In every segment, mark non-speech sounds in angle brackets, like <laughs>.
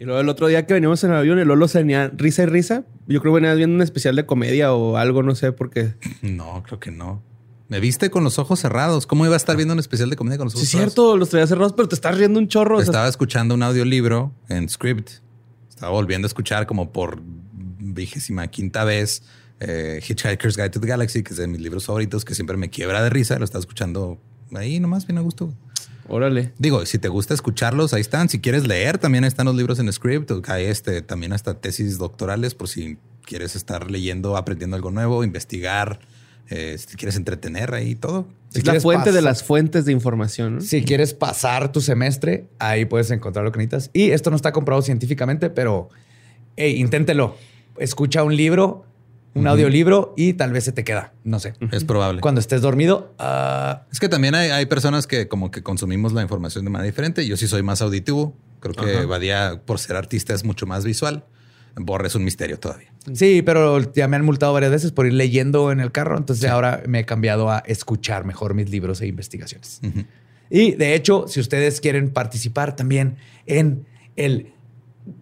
Y luego el otro día que veníamos en el avión, el Lolo se venía risa y risa. Yo creo que venías viendo un especial de comedia o algo, no sé por qué. <laughs> No, creo que no. Me viste con los ojos cerrados. ¿Cómo iba a estar viendo un especial de comedia con los ojos Sí, es cierto, los traía cerrados, pero te estás riendo un chorro. o sea, Estaba escuchando un audiolibro en script. Estaba volviendo a escuchar como por vigésima quinta vez eh, Hitchhiker's Guide to the Galaxy, que es de mis libros favoritos, que siempre me quiebra de risa. Lo estaba escuchando ahí nomás, bien a gusto. Órale. Digo, si te gusta escucharlos, ahí están. Si quieres leer, también están los libros en script. Hay este, también hasta tesis doctorales por si quieres estar leyendo, aprendiendo algo nuevo, investigar, eh, si quieres entretener ahí todo. Si es la fuente de las fuentes de información. ¿no? Si quieres pasar tu semestre, ahí puedes encontrar lo que necesitas. Y esto no está comprobado científicamente, pero hey, inténtelo. Escucha un libro, un audiolibro y tal vez se te queda. No sé. Es probable. Cuando estés dormido, ah, Es que también hay, hay personas que como que consumimos la información de manera diferente. Yo sí soy más auditivo. Creo que Ajá. Badía, por ser artista, es mucho más visual. Borre es un misterio todavía. sí, pero ya me han multado varias veces por ir leyendo en el carro. Entonces ahora me he cambiado a escuchar mejor mis libros e investigaciones. Y de hecho, si ustedes quieren participar también en el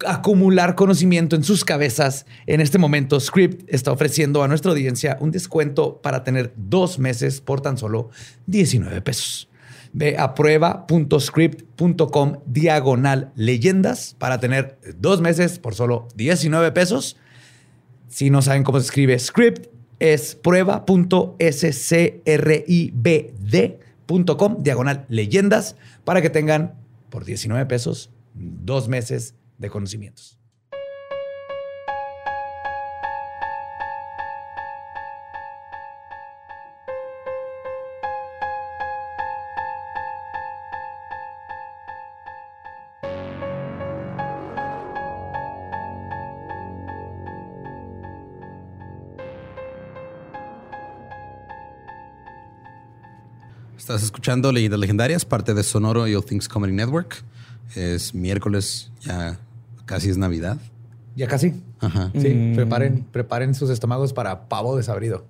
acumular conocimiento en sus cabezas, en este momento Script está ofreciendo a nuestra audiencia un descuento para tener dos meses por tan solo 19 pesos. Ve a prueba.script.com diagonal leyendas para tener dos meses por solo 19 pesos. Si no saben cómo se escribe script, es prueba.scribd.com diagonal leyendas para que tengan por 19 pesos dos meses de conocimientos. Estás escuchando Leyendas Legendarias, parte de Sonoro y All Things Comedy Network. Es miércoles, ya casi es Navidad. Ya casi. Ajá. Sí, preparen, preparen sus estómagos para pavo desabrido.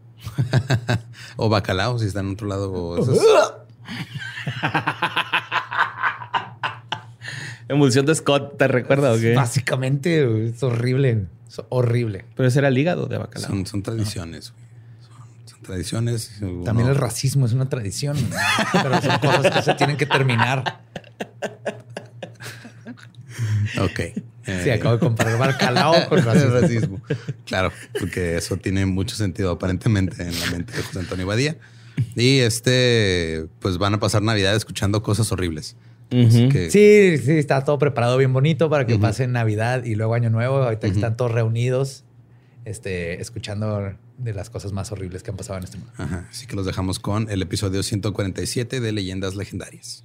<laughs> o bacalao, si está en otro lado. o esos- <laughs> Emulsión de Scott, ¿te recuerda o qué? Básicamente es horrible. Es horrible. Pero ese era el hígado de bacalao. son, son tradiciones. güey. Son, son tradiciones. También Uno- el racismo es una tradición, pero son cosas que se tienen que terminar. <laughs> Ok. Sí, Eh, acabo de comparar bacalao <laughs> con racismo. racismo. Claro, porque eso tiene mucho sentido aparentemente en la mente de José Antonio Badía. Y este, pues van a pasar Navidad escuchando cosas horribles. Que Sí, sí, está todo preparado bien bonito para que pasen Navidad y luego Año Nuevo. Ahorita que están todos reunidos, este, escuchando de las cosas más horribles que han pasado en este mundo. Ajá, así que los dejamos con el episodio 147 de Leyendas Legendarias.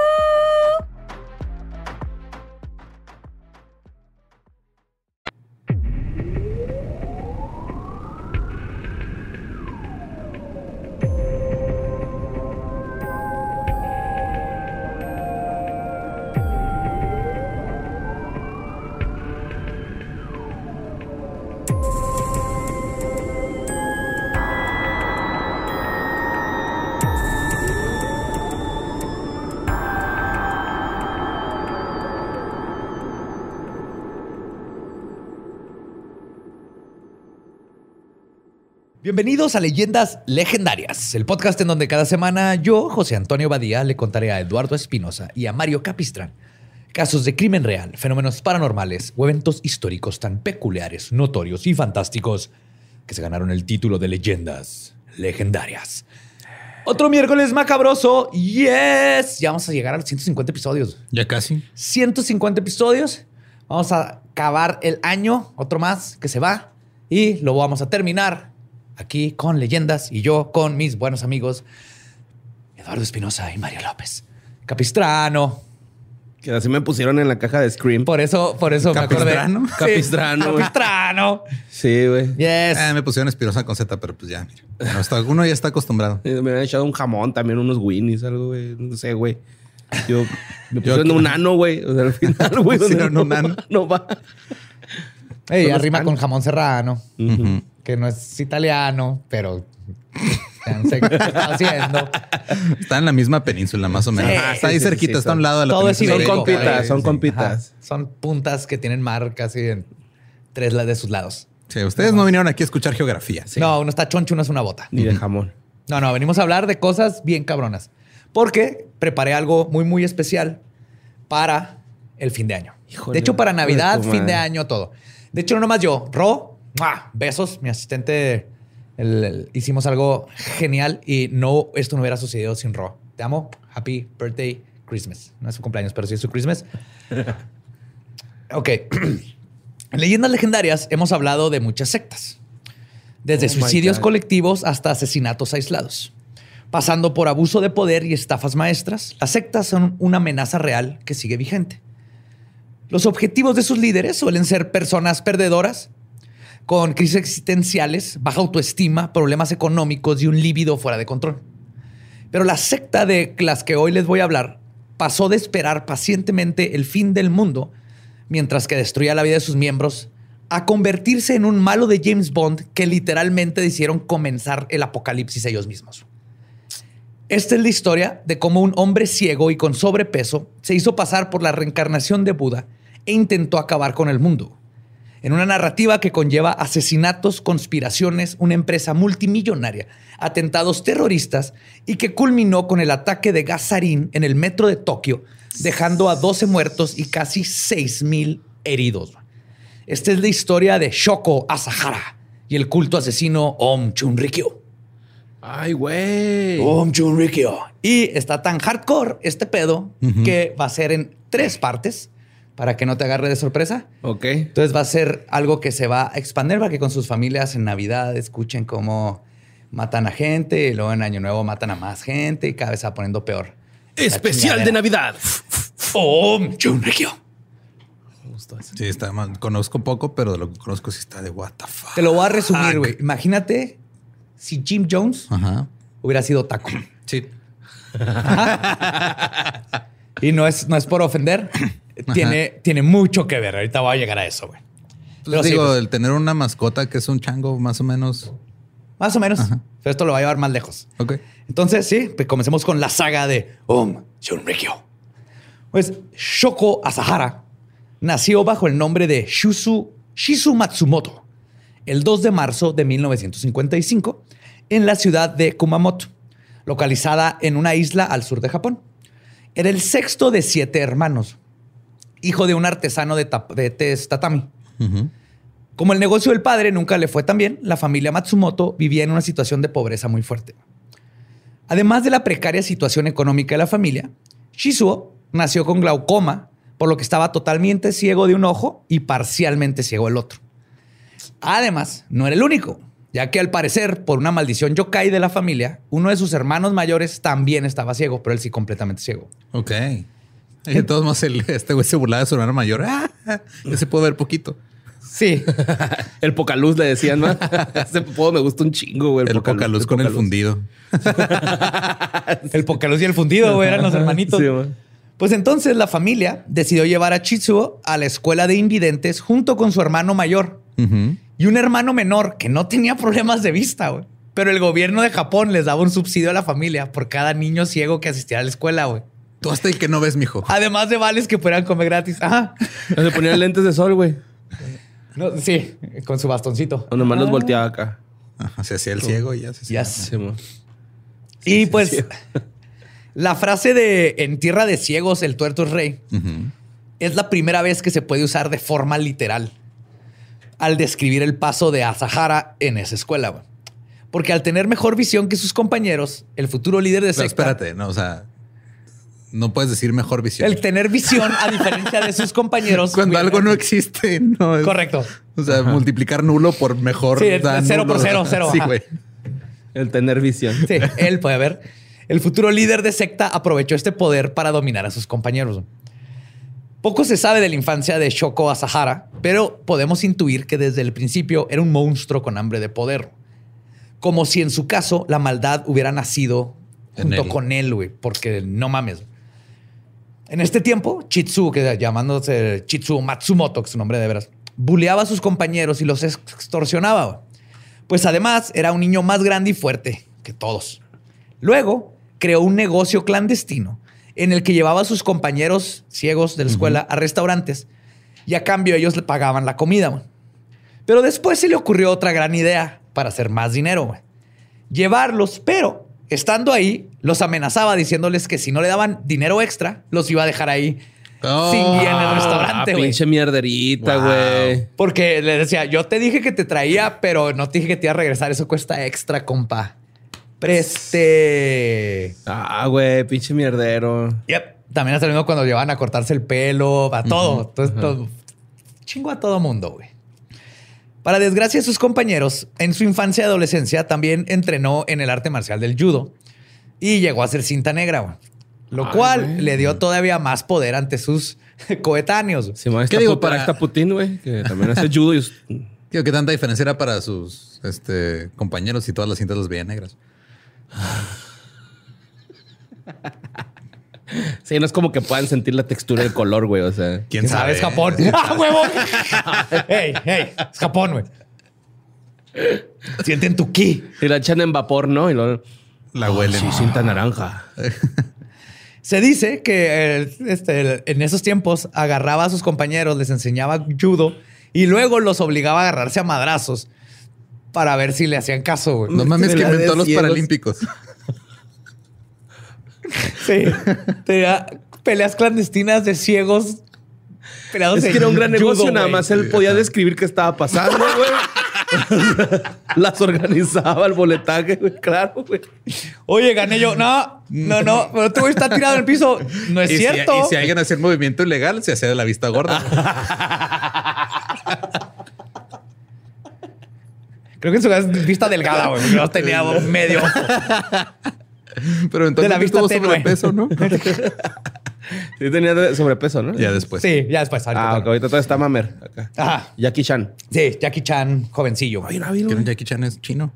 Bienvenidos a Leyendas Legendarias, el podcast en donde cada semana yo, José Antonio Badía, le contaré a Eduardo Espinosa y a Mario Capistrán casos de crimen real, fenómenos paranormales o eventos históricos tan peculiares, notorios y fantásticos que se ganaron el título de Leyendas Legendarias. Otro miércoles macabroso, yes, ya vamos a llegar a los 150 episodios. Ya casi. 150 episodios. Vamos a acabar el año, otro más que se va. Y lo vamos a terminar aquí con leyendas y yo con mis buenos amigos Eduardo Espinosa y Mario López. Capistrano, Que así me pusieron en la caja de Scream. Por eso, por eso me acordé. Capistrano. Sí, Capistrano. Capistrano. Sí, güey. Yes. Ah, me pusieron espirosa con Z, pero pues ya, mira. Bueno, está- uno ya está acostumbrado. <laughs> Me habían echado un jamón, también unos winnies, algo, güey. No sé, güey. Yo me Yo pusieron aquí- un ano, güey. O sea, al final, güey. <laughs> no va- No va. Ey, arrima pan. con jamón serrano, Ujú. Que no es italiano, pero qué está haciendo. Está en la misma península, más o menos. Sí, Ah, está ahí sí, cerquita, sí, está a un lado de la todo es península. Son compitas, son compitas. Ajá. Son puntas que tienen mar casi en tres de sus lados. Sí, ustedes no vinieron aquí a escuchar geografía. No, uno está choncho, uno es una bota. Ni de jamón. No, no, venimos a hablar de cosas bien cabronas. Porque preparé algo muy, muy especial para el fin de año. Híjole, de hecho, para de Navidad, fin de año, todo. De hecho, no nomás yo. Ro, ¡mua! besos. Mi asistente, el- el- hicimos algo genial y no, esto no hubiera sucedido sin Ro. Te amo. Happy birthday, Christmas. No es su cumpleaños, pero sí es su Christmas. <laughs> ok. En <clears throat> leyendas legendarias hemos hablado de muchas sectas. Desde Oh suicidios colectivos hasta asesinatos aislados. Pasando por abuso de poder y estafas maestras, las sectas son una amenaza real que sigue vigente. Los objetivos de sus líderes suelen ser personas perdedoras, con crisis existenciales, baja autoestima, problemas económicos y un líbido fuera de control. Pero la secta de las que hoy les voy a hablar pasó de esperar pacientemente el fin del mundo mientras que destruía la vida de sus miembros a convertirse en un malo de James Bond que literalmente decidieron comenzar el apocalipsis ellos mismos. Esta es la historia de cómo un hombre ciego y con sobrepeso se hizo pasar por la reencarnación de Buda e intentó acabar con el mundo. En una narrativa que conlleva asesinatos, conspiraciones, una empresa multimillonaria, atentados terroristas y que culminó con el ataque de gas sarín en el metro de Tokio, dejando a 12 muertos y casi 6.000 heridos. Esta es la historia de Shoko Asahara y el culto asesino Om Chunrikyo. Ay, güey. Om Chunrikyo. Y está tan hardcore este pedo que va a ser en tres partes para que no te agarre de sorpresa. Ok. Entonces va a ser algo que se va a expandir para que con sus familias en Navidad escuchen cómo matan a gente y luego en Año Nuevo matan a más gente y cada vez se va poniendo peor. Especial de. Navidad. Om Chunrikyo. Sí, está mal. Conozco poco, pero de lo que conozco sí está de what the fuck. Te lo voy a resumir, güey. Imagínate si Jim Jones Ajá. hubiera sido taco. Sí. Y no es, no es por ofender. Tiene, tiene mucho que ver. Ahorita voy a llegar a eso, güey. Pues Pero sí, digo, pues. el tener una mascota que es un chango, más o menos. Más o menos. Pero esto lo va a llevar más lejos. Ok. Entonces, sí, pues comencemos con la saga de Om Shunrikyo. Pues Shoko Asahara nació bajo el nombre de Shusu, Shizu Matsumoto el 2 de marzo de 1955 en la ciudad de Kumamoto, localizada en una isla al sur de Japón. Era el sexto de siete hermanos, hijo de un artesano de, de tatami. Como el negocio del padre nunca le fue tan bien, la familia Matsumoto vivía en una situación de pobreza muy fuerte. Además de la precaria situación económica de la familia, Shizuo nació con glaucoma, por lo que estaba totalmente ciego de un ojo y parcialmente ciego del otro. Además, no era el único, ya que al parecer, por una maldición yokai de la familia, uno de sus hermanos mayores también estaba ciego, pero él sí completamente ciego. Ok. Y de todos modos, el- este güey se burlaba de su hermano mayor. Ah, ya se puede ver poquito. Sí, El Pocaluz le decían, ¿no? Ese poco me gusta un chingo, güey. El poca luz con el Pocaluz. fundido. <laughs> el Pocaluz y el fundido güey, eran los hermanitos. Sí, güey. Pues entonces la familia decidió llevar a Chizuo a la escuela de invidentes junto con su hermano mayor y un hermano menor que no tenía problemas de vista, güey. Pero el gobierno de Japón les daba un subsidio a la familia por cada niño ciego que asistiera a la escuela, güey. Tú hasta ahí que no ves, mijo. Además de vales que pudieran comer gratis. Ajá. Se ponían lentes de sol, güey. No, sí, con su bastoncito. O nomás los volteaba acá. Ajá, se hacía el ciego y ya se hacía. Yes. Y pues <laughs> la frase de en tierra de ciegos el tuerto es rey es la primera vez que se puede usar de forma literal al describir el paso de Asahara en esa escuela. güey. Porque al tener mejor visión que sus compañeros, el futuro líder de Pero secta, espérate, no, o sea, no puedes decir mejor visión. el tener visión a diferencia de sus compañeros. <laughs> Cuando algo no existe, no es. Correcto. O sea, multiplicar nulo por mejor. Sí, da cero por cero, cero, Sí, güey. El tener visión. Sí, él puede ver. El futuro líder de secta aprovechó este poder para dominar a sus compañeros. Poco se sabe de la infancia de Shoko Asahara, pero podemos intuir que desde el principio era un monstruo con hambre de poder. Como si en su caso la maldad hubiera nacido junto él. con él, güey, porque no mames. En este tiempo, Chitsu, que llamándose Chitsu Matsumoto, que es su nombre de veras, buleaba a sus compañeros y los extorsionaba. Pues además era un niño más grande y fuerte que todos. Luego creó un negocio clandestino en el que llevaba a sus compañeros ciegos de la escuela a restaurantes y a cambio ellos le pagaban la comida. Pero después se le ocurrió otra gran idea para hacer más dinero. Llevarlos, pero estando ahí, los amenazaba diciéndoles que si no le daban dinero extra, los iba a dejar ahí Oh. sin guía en el restaurante, güey. pinche mierderita, Wow. güey. Porque le decía, yo te dije que te traía, pero no te dije que te iba a regresar. Eso cuesta extra, compa. Preste. Ah, güey, pinche mierdero. Yep. También hasta el mismo cuando llevaban a cortarse el pelo, a todo. Chingo a todo mundo, güey. Para desgracia de sus compañeros, en su infancia y adolescencia también entrenó en el arte marcial del judo y llegó a ser cinta negra, güey. Lo Ay, cual le dio todavía más poder ante sus <laughs> coetáneos. Si me ¿Qué digo para- Está Putin, güey, que también hace judo y Digo, ¿qué tanta diferencia era para sus este, compañeros y todas las cintas las veían negras? Sí, no es como que puedan sentir la textura del color, güey. O sea, ¿Quién sabe? Es Japón. ¡Ah, huevo! ¡Ey, ey! Es Japón, güey. Sienten tu ki. si la echan en vapor, ¿no? Y luego. La huelen. Sí, cinta naranja. Se dice que este, en esos tiempos agarraba a sus compañeros, les enseñaba judo y luego los obligaba a agarrarse a madrazos para ver si le hacían caso, güey. No mames, De que inventó los paralímpicos. Sí. Tenía peleas clandestinas de ciegos. peleados Es que era un gran judo, negocio, nada más él podía describir qué estaba pasando, güey. <laughs> Las organizaba el boletaje, güey, claro, güey. Oye, gané yo. No, no, no. Pero tú está tirado en el piso. No es Y si- cierto. y si alguien hacía el movimiento ilegal, se hacía de la vista gorda. Creo que en su vista delgada, güey. No tenía medio. <laughs> Pero entonces De la vista tuvo tenue. sobrepeso, ¿no? <laughs> Sí tenía sobrepeso, ¿no? ya después. Sí, ya después. ahorita Ah, ok, ahorita todo está mamer. Acá. Ajá. Jackie Chan. Sí, Jackie Chan, jovencillo. Ay, no, un Jackie Chan es chino.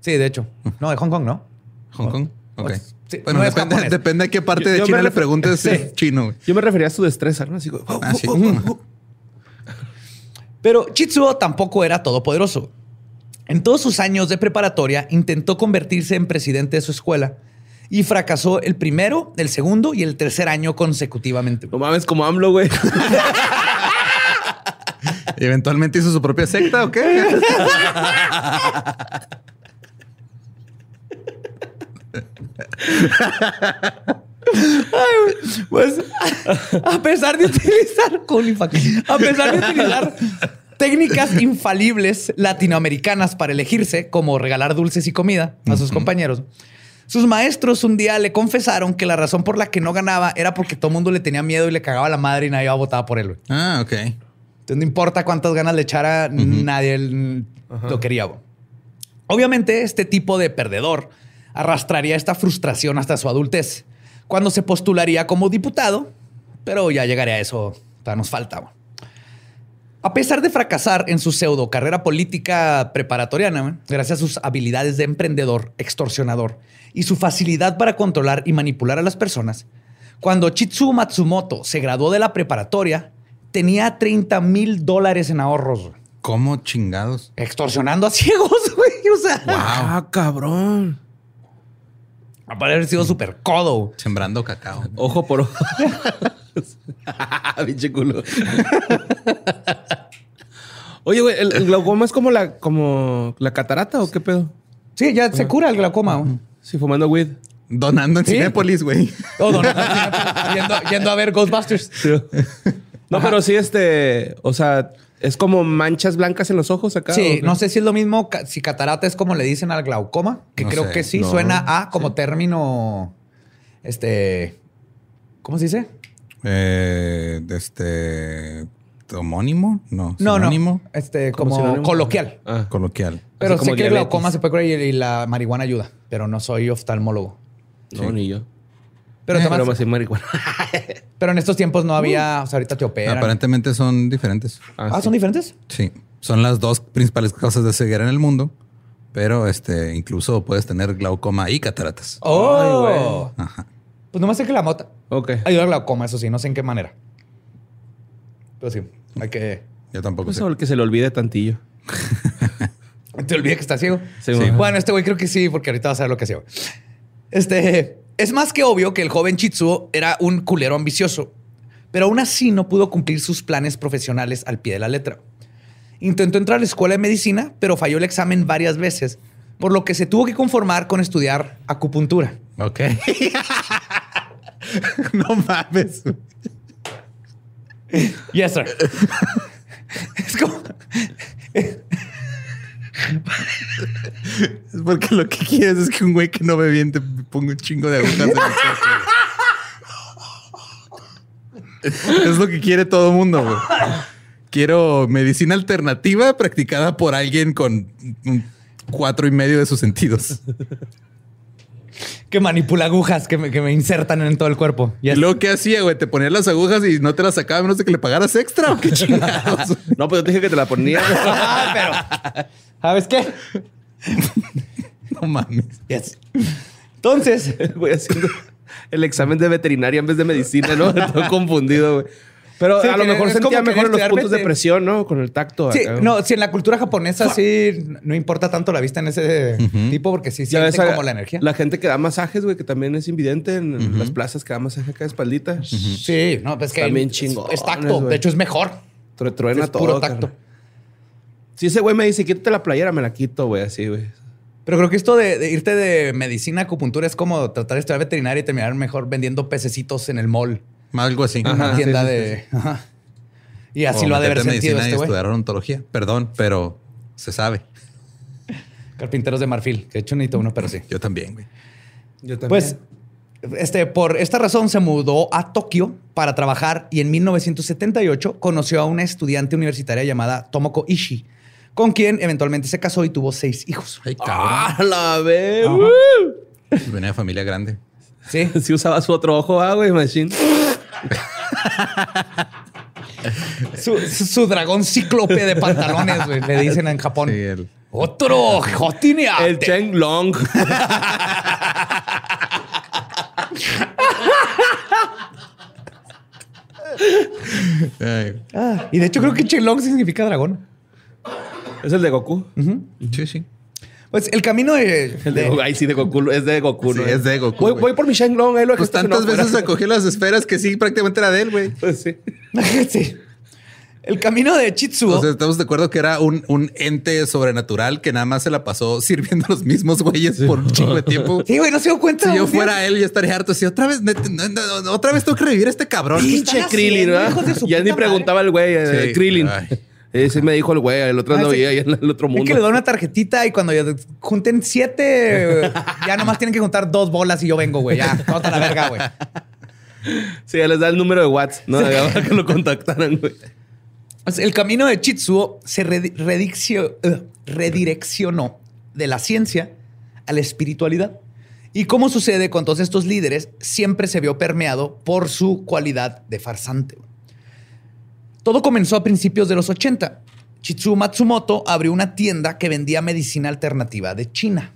Sí, de hecho. No, de Hong Kong, ¿no? Hong Kong. Ok. sí, bueno, no depende, depende de qué parte Yo- de China me le preguntes si Sí. es chino. Yo me refería a su destreza, ¿no? Así, güey, Ah, sí. <laughs> Pero Chitsuo tampoco era todopoderoso. En todos sus años de preparatoria intentó convertirse en presidente de su escuela y fracasó el primero, el segundo y el tercer año consecutivamente. No mames, como AMLO, güey. ¿Y <laughs> eventualmente hizo su propia secta o qué? Pues a pesar de utilizar a pesar de utilizar técnicas infalibles latinoamericanas para elegirse, como regalar dulces y comida a sus compañeros, sus maestros un día le confesaron que la razón por la que no ganaba era porque todo el mundo le tenía miedo y le cagaba la madre y nadie iba a votar por él. Ah, ok. Entonces no importa cuántas ganas le echara, nadie lo quería. Obviamente, este tipo de perdedor arrastraría esta frustración hasta su adultez, cuando se postularía como diputado, pero ya llegaré a eso, todavía nos falta. güey. A pesar de fracasar en su pseudo carrera política preparatoriana, gracias a sus habilidades de emprendedor, extorsionador y su facilidad para controlar y manipular a las personas, cuando Chitsu Matsumoto se graduó de la preparatoria, tenía 30 mil dólares en ahorros. ¿Cómo chingados? extorsionando a ciegos, <laughs> güey. O sea, Ah, cabrón. Para haber sido súper codo. güey. Sembrando cacao. Ojo por ojo. <laughs> Pinche culo. Oye, güey, ¿el, el glaucoma es como la, como la catarata o qué pedo? Sí, ya se cura el glaucoma. Sí, fumando weed. Donando en Sí. Cinépolis, güey. Oh, no, no, no, yendo, yendo a ver Ghostbusters. No, pero sí, este, o sea, es como manchas blancas en los ojos acá. ¿o Sí, no sé si es lo mismo, si catarata es como le dicen al glaucoma, que No creo sé. que sí, No. suena a como término, este, ¿cómo se dice? Eh, este. ¿Homónimo? No. No, ¿Sinónimo? no, este, ¿Como sinónimo? coloquial. Ah, Coloquial. Pero como sé que el glaucoma se puede curar y, la marihuana ayuda, pero no soy oftalmólogo. no, ni yo. Pero Pero Tomás, más sin marihuana. <laughs> Pero en estos tiempos no había, o sea, ahorita te operan. Aparentemente son diferentes. Ah, ¿son diferentes? Sí. Son las dos principales causas de ceguera en el mundo. Pero este, incluso puedes tener glaucoma y cataratas. Oh. Ajá. Pues nomás sé que la mota Ok. ayuda al glaucoma, eso sí, no sé en qué manera. Pero sí, hay que... Yo tampoco Pues sé. el que se le olvide tantillo. <laughs> Te olvidé que está ciego. Sí, Sí. Bueno, este güey creo que sí, porque ahorita vas a ver lo que hacía. güey. Este es más que obvio que el joven Chitsuo era un culero ambicioso, pero aún así no pudo cumplir sus planes profesionales al pie de la letra. Intentó entrar a la escuela de medicina, pero falló el examen varias veces, por lo que se tuvo que conformar con estudiar acupuntura. Ok. <laughs> no mames. Yes, sir. es como <laughs> Es porque lo que quieres es que un güey que no ve bien te ponga un chingo de agujas en el. Es lo que quiere todo el mundo, güey. Quiero medicina alternativa practicada por alguien con cuatro y medio de sus sentidos. que manipula agujas que me, que me insertan en todo el cuerpo. Y Yes. luego, ¿qué hacía, güey? Te ponías las agujas y no te las sacaba a menos de que le pagaras extra o qué <laughs> chingados. No, pues yo te dije que te la ponía. <laughs> Ah, pero ¿sabes qué? <laughs> no mames. Yes. Entonces, <laughs> Voy haciendo el examen de veterinaria en vez de medicina, ¿no? <laughs> Todo confundido, güey. Pero Sí, a lo mejor sentía mejor querer los estudiar puntos de presión, ¿no? Con el tacto. sí, acá. no, si en la cultura japonesa sí no importa tanto la vista en ese tipo porque sí Ya sienten ves como la energía. La gente que da masajes, güey, que también es invidente en las plazas que da masaje acá de espaldita. Sí, no, pues que También es- es tacto. De hecho, es mejor. Tru- Truena Es todo. puro tacto. Si ese güey me dice, quítate la playera, me la quito, güey, así, güey. Pero creo que esto de, de irte de medicina a acupuntura es como tratar de estudiar veterinaria y terminar mejor vendiendo pececitos en el mall. Algo así. En una Ajá, tienda sí, sí, de. <laughs> Ajá. Y así O lo ha de haber sentido medicina este y estudiar odontología. Perdón, pero se sabe. Carpinteros de marfil. Que de hecho necesito uno, pero sí. Yo también, güey. Yo también. Pues, este, por esta razón se mudó a Tokio para trabajar y en 1978 conoció a una estudiante universitaria llamada Tomoko Ishii, con quien eventualmente se casó y tuvo seis hijos. Ay, cabrón. ¡Ah, la! Venía de familia grande. Sí. <laughs> Si usaba su otro ojo, ah, güey, machine. Su, <laughs> su- su dragón cíclope de pantalones, güey, le dicen en Japón. Sí, el- Otro jotineate. El Cheng Long. <laughs> Ay, Ah, y de hecho creo que Chenlong significa dragón. Es el de Goku. sí, sí. Pues el camino de... El de. Ay, sí, de Goku. Es de Goku, Sí, ¿no? es de Goku, Voy, por mi Shang Long. Ahí lo Pues tantas veces acogió las esferas que sí, prácticamente era de él, güey. Pues sí. <laughs> sí. El camino de Chitsuo... O sea, estamos de acuerdo que era un, un ente sobrenatural que nada más se la pasó <laughs> sirviendo a los mismos güeyes por un chingo de tiempo. sí, <laughs> güey, no se dio cuenta. Si yo fuera él, ya estaría harto. Si otra vez, no, no, no, otra vez tengo que revivir a este cabrón. Pinche Krillin, de su Ya ni preguntaba el güey, eh, Sí. Krillin. Ay. Eh, sí me dijo el güey, el otro Ah, no sí. ahí en el otro Es mundo. que le doy una tarjetita y cuando ya junten siete, ya nomás tienen que juntar dos bolas y yo vengo, güey. Ya, toda la verga, güey. Sí, ya les da el número de Watts, ¿no? Para que lo contactaran, güey. Pues, El camino de Chitsuo se eh, redireccionó de la ciencia a la espiritualidad. Y como sucede con todos estos líderes, siempre se vio permeado por su cualidad de farsante. Todo comenzó a principios de los 80. Chitsuo Matsumoto abrió una tienda que vendía medicina alternativa de China.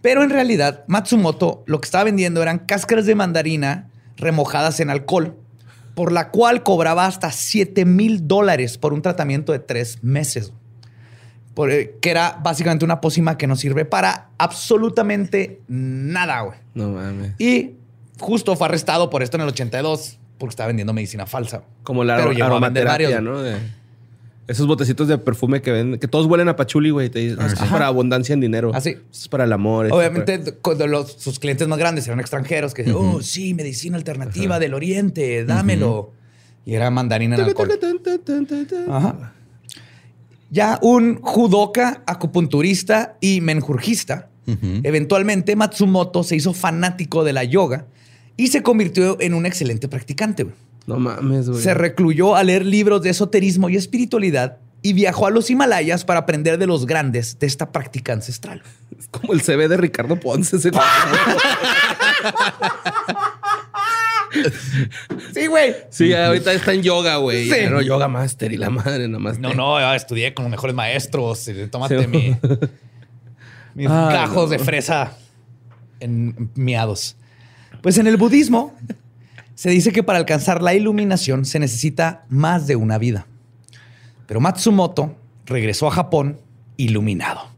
Pero en realidad, Matsumoto lo que estaba vendiendo eran cáscaras de mandarina remojadas en alcohol, por la cual cobraba hasta 7 mil dólares por un tratamiento de tres meses. Por, eh, que era básicamente una pócima que no sirve para absolutamente nada, güey. No mames. Y justo fue arrestado por esto en el 82, porque estaba vendiendo medicina falsa. Como la Pero aromaterapia. ¿no? De esos botecitos de perfume que venden, que todos huelen a pachuli, güey. Te dicen, esto es para abundancia en dinero. Ah, sí. Esto es para el amor. Obviamente, cuando los, sus clientes más grandes eran extranjeros que decían, oh, sí, medicina alternativa del oriente, dámelo. Y era mandarina en alcohol. Ajá. Ya un judoka, acupunturista y menjurjista, eventualmente Matsumoto se hizo fanático de la yoga y se convirtió en un excelente practicante. güey. No mames, güey. Se recluyó a leer libros de esoterismo y espiritualidad y viajó a los Himalayas para aprender de los grandes de esta práctica ancestral. Es como el CV de Ricardo Ponce. ese- <laughs> <laughs> Sí, güey. Sí, ahorita está en yoga, güey. Sí. No, yoga master y la madre nomás. No, no, ya estudié con los mejores maestros. y Tómate Sí. mi, <laughs> mis gajos no. de fresa en miados. Pues en el budismo se dice que para alcanzar la iluminación se necesita más de una vida. Pero Matsumoto regresó a Japón iluminado.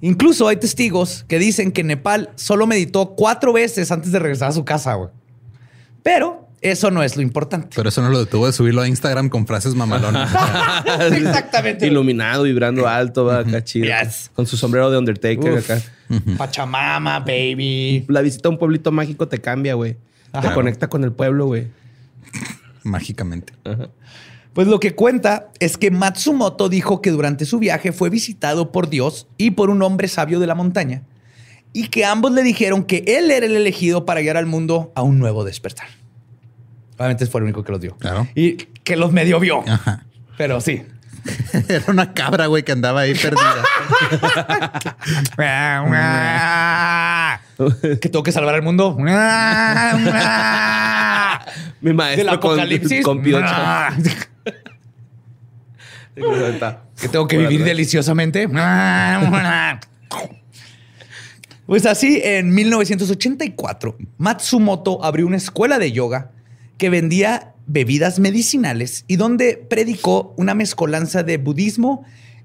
Incluso hay testigos que dicen que en Nepal solo meditó cuatro veces antes de regresar a su casa, güey. Pero eso no es lo importante. Pero eso no lo detuvo de subirlo a Instagram con frases mamalonas. <laughs> Exactamente. Iluminado, vibrando alto, va acá chido. Yes. Con su sombrero de Undertaker Uf. acá. Pachamama, baby. La visita a un pueblito mágico te cambia, güey. Te Ajá. conecta con el pueblo, güey. Mágicamente. Pues lo que cuenta es que Matsumoto dijo que durante su viaje fue visitado por Dios y por un hombre sabio de la montaña y que ambos le dijeron que él era el elegido para guiar al mundo a un nuevo despertar. Obviamente fue el único que los dio. Claro. Y que los medio vio. Ajá. Pero sí. <laughs> Era una cabra, güey, que andaba ahí perdida. <laughs> que tengo que salvar al mundo. <laughs> Mi maestro Del con, apocalipsis. con piocha. que tengo que vivir deliciosamente. Pues así, en 1984, Matsumoto abrió una escuela de yoga que vendía bebidas medicinales y donde predicó una mezcolanza de budismo,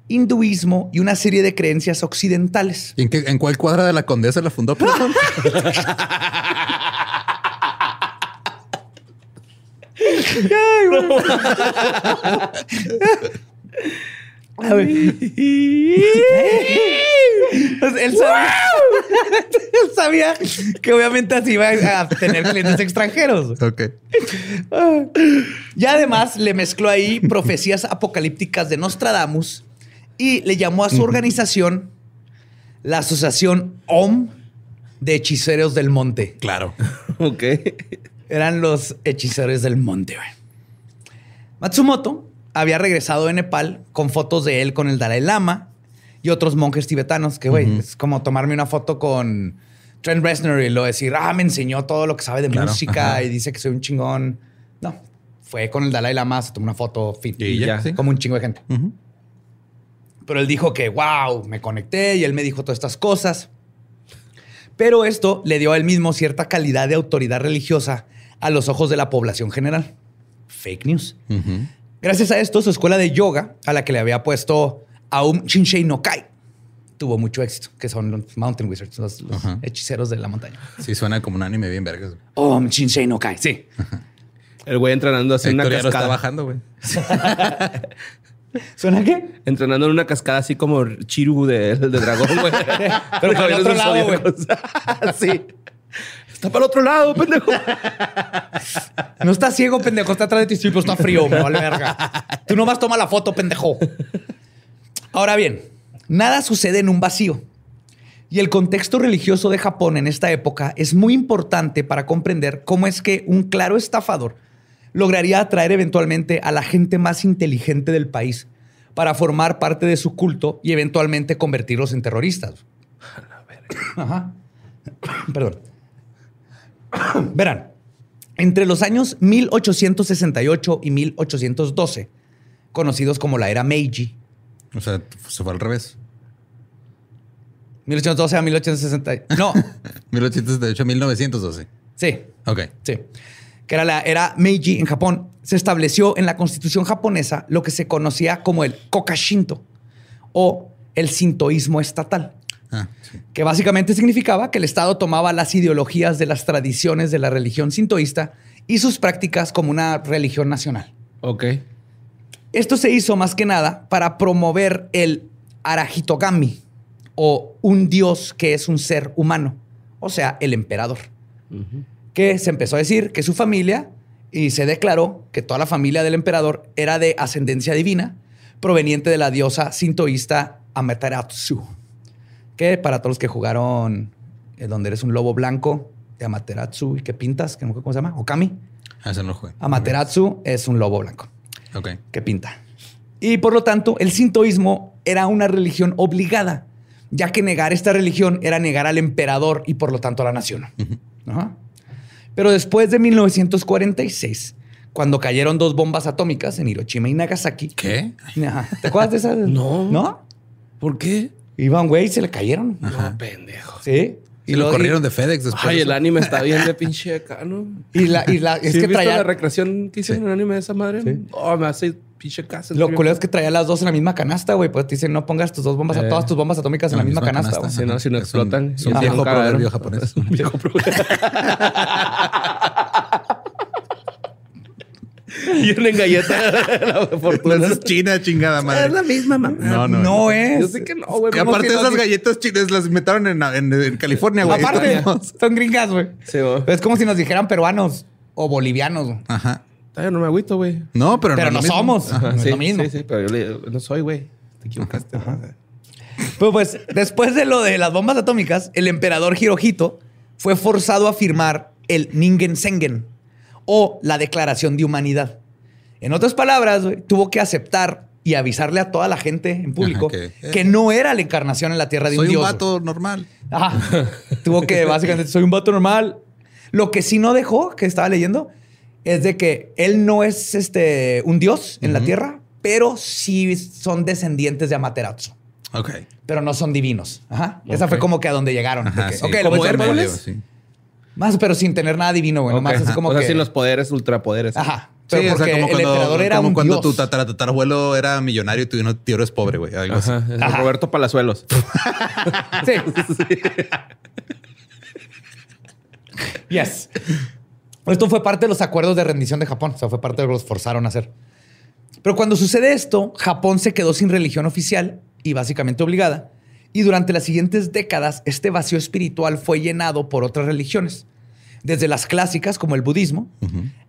hinduismo y una serie de creencias occidentales. ¿Y en, qué- en cuál cuadra de la condesa la fundó? perdón? <laughs> <laughs> A ver. <laughs> Pues él sabía, <laughs> él sabía que obviamente así iba a tener clientes extranjeros. ok. Y además le mezcló ahí profecías apocalípticas de Nostradamus y le llamó a su organización la Asociación OM de Hechiceros del Monte. Claro. ok. Eran los hechiceros del monte. güey. Matsumoto había regresado de Nepal con fotos de él con el Dalai Lama y otros monjes tibetanos, que güey, es como tomarme una foto con Trent Reznor y luego decir, ah, me enseñó todo lo que sabe de Claro, música ajá. y dice que soy un chingón. No, fue con el Dalai Lama, se tomó una foto fin. Y ya, sí. Como un chingo de gente. Pero él dijo que, wow, me conecté y él me dijo todas estas cosas. Pero esto le dio a él mismo cierta calidad de autoridad religiosa a los ojos de la población general. Fake news. Ujú. Gracias a esto, su escuela de yoga, a la que le había puesto Aum Shinsei no Kai, tuvo mucho éxito, que son los Mountain Wizards, los, hechiceros de la montaña. Sí, suena como un anime bien vergas. Om Shinsei no Kai, sí. <laughs> El güey entrenando así en una lo está cascada. bajando, güey. <laughs> ¿Suena qué? Entrenando en una cascada así como Chiru de, <laughs> de dragón, güey. Pero el otro lado, güey. Sí. Está para el otro lado, pendejo. No está ciego, pendejo, está atrás de ti, sí, pero está frío, me vale verga. Tú nomás toma la foto, pendejo. Ahora bien, nada sucede en un vacío. Y el contexto religioso de Japón en esta época es muy importante para comprender cómo es que un claro estafador lograría atraer eventualmente a la gente más inteligente del país para formar parte de su culto y eventualmente convertirlos en terroristas. Ajá. Perdón. <coughs> Verán, entre los años 1868 y 1812, conocidos como la era Meiji, O sea, se fue al revés. 1812 a 1860. No, <laughs> 1878 a 1912. sí, Ok. sí. Que era la era Meiji en Japón. Se estableció en la constitución japonesa lo que se conocía como el Kokashinto o el sintoísmo estatal. Ah, sí. que básicamente significaba que el Estado tomaba las ideologías de las tradiciones de la religión sintoísta y sus prácticas como una religión nacional. Ok. Esto se hizo más que nada para promover el Arahitogami o un dios que es un ser humano, o sea, el emperador. Que se empezó a decir que su familia y se declaró que toda la familia del emperador era de ascendencia divina proveniente de la diosa sintoísta Amaterasu. Que para todos los que jugaron eh, donde eres un lobo blanco de Amaterasu y que pintas, que no me acuerdo ¿cómo se llama? Okami. Ah, ese no lo. Amaterasu es un lobo blanco Ok. que pinta. Y por lo tanto, el sintoísmo era una religión obligada, ya que negar esta religión era negar al emperador y por lo tanto a la nación. Ajá. Pero después de 1946, cuando cayeron dos bombas atómicas en Hiroshima y Nagasaki. ¿Qué? ¿Te acuerdas de esas? <laughs> No. ¿No? ¿Por qué? Iban, güey, y se le cayeron. No, pendejo. Sí. Y lo luego- corrieron de FedEx después. Ay, de el anime está bien de <laughs> pinche acá, ¿no? Y la, y la, es ¿Sí que traía. la recreación que hicieron Sí. en el anime de esa madre? Sí. Oh, me hace pinche casa. Lo culero es que traía las dos en la misma canasta, güey. Pues te dicen, no pongas tus dos bombas, Eh. todas tus bombas atómicas en la, misma, canasta. güey. Sí, no, si no Es un- explotan. Es un viejo un proverbio japonés. <laughs> Un viejo proverbio. <laughs> y una galleta de la fortuna. es China, chingada madre. Es la misma mamá. No, no. No es. Yo sé que no, güey. Y ¿cómo aparte no? esas galletas chinas las inventaron en, en- en California, güey. Aparte, <laughs> son gringas, güey. Sí, güey. Es como si nos dijeran peruanos o bolivianos. Ajá. Todavía no me agüito, güey. No, pero, Pero no, somos. Ajá. No es sí, lo mismo. Sí, sí, pero yo le- no soy, güey. Te equivocaste. Pues, pues, después de lo de las bombas atómicas, el emperador Hirohito fue forzado a firmar el Ningen Sengen o la Declaración de Humanidad. En otras palabras, tuvo que aceptar y avisarle a toda la gente en público Ajá, que- que, no era la encarnación en la tierra de Soy un un dios. vato normal. Ajá. tuvo que básicamente soy un vato normal. Lo que sí no dejó, que estaba leyendo, es de que él no es este un dios en la tierra, pero sí son descendientes de Amaterasu Ok. pero no son divinos. Ajá. Esa fue como que a donde llegaron. Ajá, que, sí. ok, lo ¿Como voy a hacer Hércules? por- sí. Más, pero sin tener nada divino, así ajá. como o sea, que. sin los poderes, ultrapoderes. Ajá. Sí, o sea, como el cuando, emperador era como un cuando dios. tu tatara- tatarabuelo era millonario y no, tú eres pobre, güey. Algo así. Ajá. es Ajá. Roberto Palazuelos. <laughs> Sí. yes. Esto fue parte de los acuerdos de rendición de Japón. O sea, fue parte de lo que los forzaron a hacer. Pero cuando sucede esto, Japón se quedó sin religión oficial y básicamente obligada. Y durante las siguientes décadas, este vacío espiritual fue llenado por otras religiones. Desde las clásicas, como el budismo,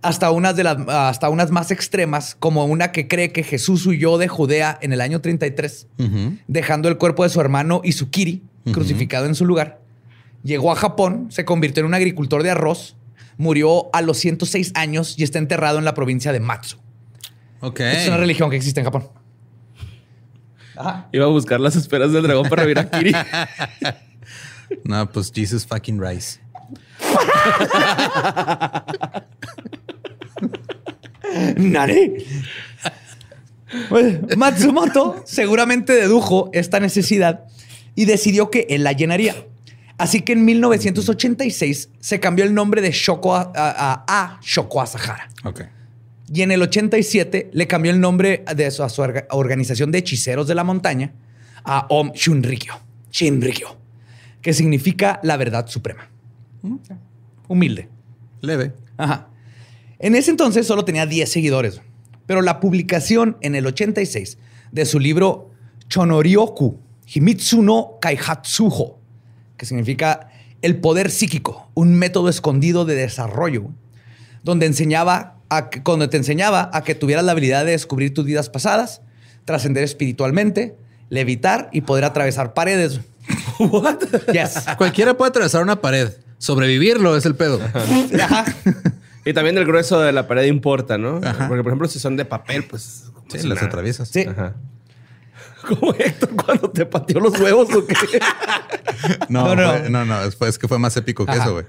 hasta, unas de las, hasta unas más extremas, como una que cree que Jesús huyó de Judea en el año 33 Ujú. dejando el cuerpo de su hermano Isukiri crucificado en su lugar. Llegó a Japón, se convirtió en un agricultor de arroz, murió a los 106 años y está enterrado en la provincia de Matsu. Ok. Es una religión que existe en Japón. Ajá. Iba a buscar las esferas del dragón para ver a Kiri. <laughs> No, pues Jesus fucking Rice. ¿Nani? Pues, Matsumoto seguramente dedujo esta necesidad y decidió que él la llenaría. Así que en 1986 se cambió el nombre de Shoko a, a- a Shoko Asahara. Ok. Y en el 87 le cambió el nombre de su, a su orga- organización de hechiceros de la montaña a Om Shunrikyo. Shinrikyo. Que significa la verdad suprema. Humilde. Leve. Ajá. En ese entonces solo tenía 10 seguidores, pero la publicación en el 86 de su libro Chonoryoku Himitsu no Kaihatsuho, que significa el poder psíquico, un método escondido de desarrollo, donde enseñaba a que, cuando te enseñaba a que tuvieras la habilidad de descubrir tus vidas pasadas, trascender espiritualmente, levitar y poder atravesar paredes. <laughs> What? Yes. Cualquiera puede atravesar una pared. Sobrevivirlo es el pedo. Ajá. y también el grueso de la pared importa, ¿no? Porque, por ejemplo, si son de papel, pues. Sí, si las nada. atraviesas. Sí. Ajá. Como Héctor cuando te pateó los huevos o qué. <laughs> No, No, no. fue- no, no, es, fue- es que fue más épico que Ajá. eso, güey.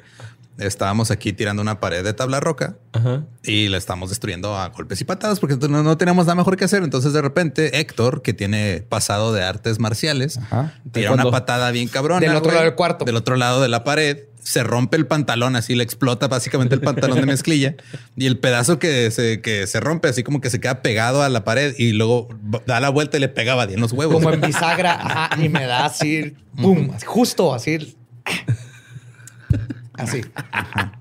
Estábamos aquí tirando una pared de tabla roca Ajá. y la estamos destruyendo a golpes y patadas porque no, no teníamos nada mejor que hacer. Entonces, de repente, Héctor, que tiene pasado de artes marciales, Ajá. tira una patada bien cabrona. Del otro lado del cuarto. Del otro lado de la pared. Se rompe el pantalón, así le explota básicamente el pantalón de <laughs> mezclilla y el pedazo que se, que se rompe, así como que se queda pegado a la pared y luego da la vuelta y le pegaba bien los huevos. como en bisagra, ajá, y me da así, pum, así, justo así. <laughs> Así.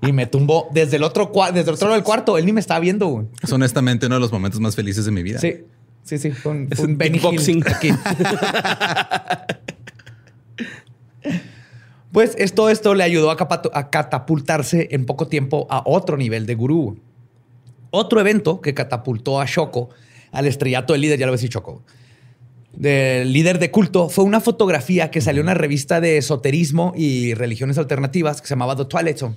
Y me tumbó desde el otro cua- desde el otro lado del cuarto. Él ni me estaba viendo, güey. Es honestamente uno de los momentos más felices de mi vida. Sí, sí, sí. Fue un, fue kickboxing. aquí. <laughs> Pues esto, esto le ayudó a, catapultarse en poco tiempo a otro nivel de gurú. Otro evento que catapultó a Shoko al estrellato del líder, ya lo ves, Shoko, del líder de culto, fue una fotografía que salió en una revista de esoterismo y religiones alternativas que se llamaba The Twilight Zone,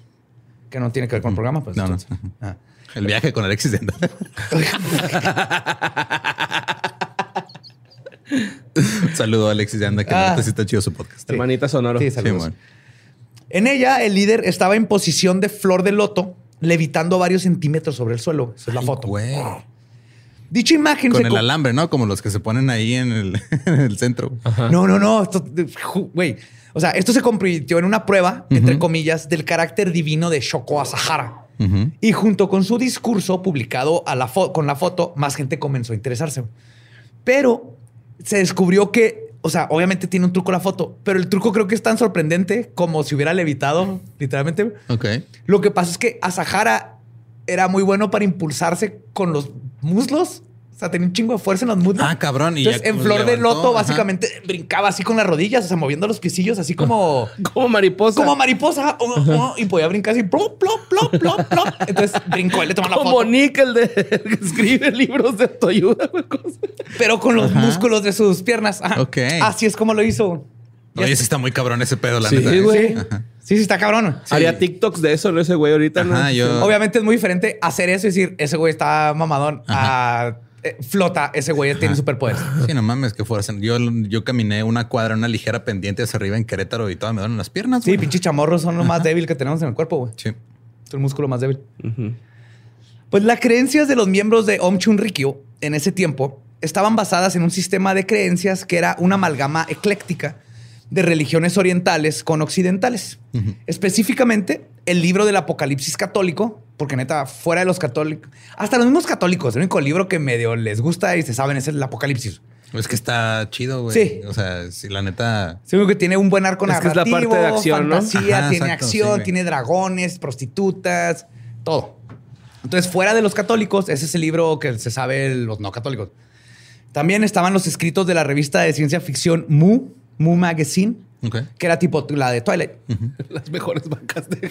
que no tiene que ver con el programa. Pues, No, no. <laughs> ah. El viaje con Alexis Denda. <laughs> <laughs> Saludo a Alexis Danda, que Ah. sí está chido su podcast. Hermanita Sonoro. Sí, Sí, saludos. bueno. En ella, el líder estaba en posición de flor de loto, levitando varios centímetros sobre el suelo. Esa es la Ay, foto. güey. Dicha imagen Con el alambre, ¿no? Como los que se ponen ahí en el, <laughs> en el centro. No, no, no. Esto, güey. O sea, esto se convirtió en una prueba, entre comillas, del carácter divino de Shoko Asahara. Ujú. Y junto con su discurso publicado a la fo- con la foto, más gente comenzó a interesarse. Pero se descubrió que, o sea, obviamente tiene un truco la foto, pero el truco creo que es tan sorprendente como si hubiera levitado, literalmente. Ok. Lo que pasa es que Asahara era muy bueno para impulsarse con los muslos. O sea, tenía un chingo de fuerza en los muslos. Ah, cabrón, y Entonces, ya en como flor de loto, ajá. básicamente brincaba así con las rodillas, o sea, moviendo los piecillos, así como, <laughs> Como mariposa. como mariposa. oh, oh, y podía brincar así, plop, plop, plop, plop, plop. <laughs> Entonces brincó y le tomó la Como foto. Nick, el de el que escribe libros de autoayuda. Pero con los músculos de sus piernas. Ajá. Ok. Así es como lo hizo. Oye, sí está muy cabrón ese pedo, la Sí, neta. güey. Sí, sí, sí, está cabrón. Haría TikToks de eso, ¿no? Ese güey ahorita, ¿no? Ajá, yo- Obviamente es muy diferente hacer eso y decir, ese güey está mamadón, a eh, flota, ese güey tiene superpoderes. <laughs> Sí, no mames, que fuerza. Yo, yo caminé una cuadra, una ligera pendiente hacia arriba en Querétaro y todas me duelen las piernas. Sí, güey. pinches chamorros son lo más débil que tenemos en el cuerpo, güey. Sí. Es el músculo más débil. Pues las creencias de los miembros de Om Chunrikyo en ese tiempo estaban basadas en un sistema de creencias que era una amalgama ecléctica de religiones orientales con occidentales. Específicamente, el libro del Apocalipsis católico, porque neta, fuera de los católicos, hasta los mismos católicos, el único libro que medio les gusta y se saben es el Apocalipsis. Es que está chido, güey. Sí. O sea, sí, la neta. Único que tiene un buen arco Es que es la narrativo, parte de acción, ¿no? fantasía, Ajá, tiene exacto, sí, acción, güey. tiene dragones, prostitutas, todo. Entonces, fuera de los católicos, ese es el libro que se sabe los no católicos. También estaban los escritos de la revista de ciencia ficción Mu, Mu Magazine, Ok. que era tipo la de Twilight. <laughs> Las mejores bancas de <laughs>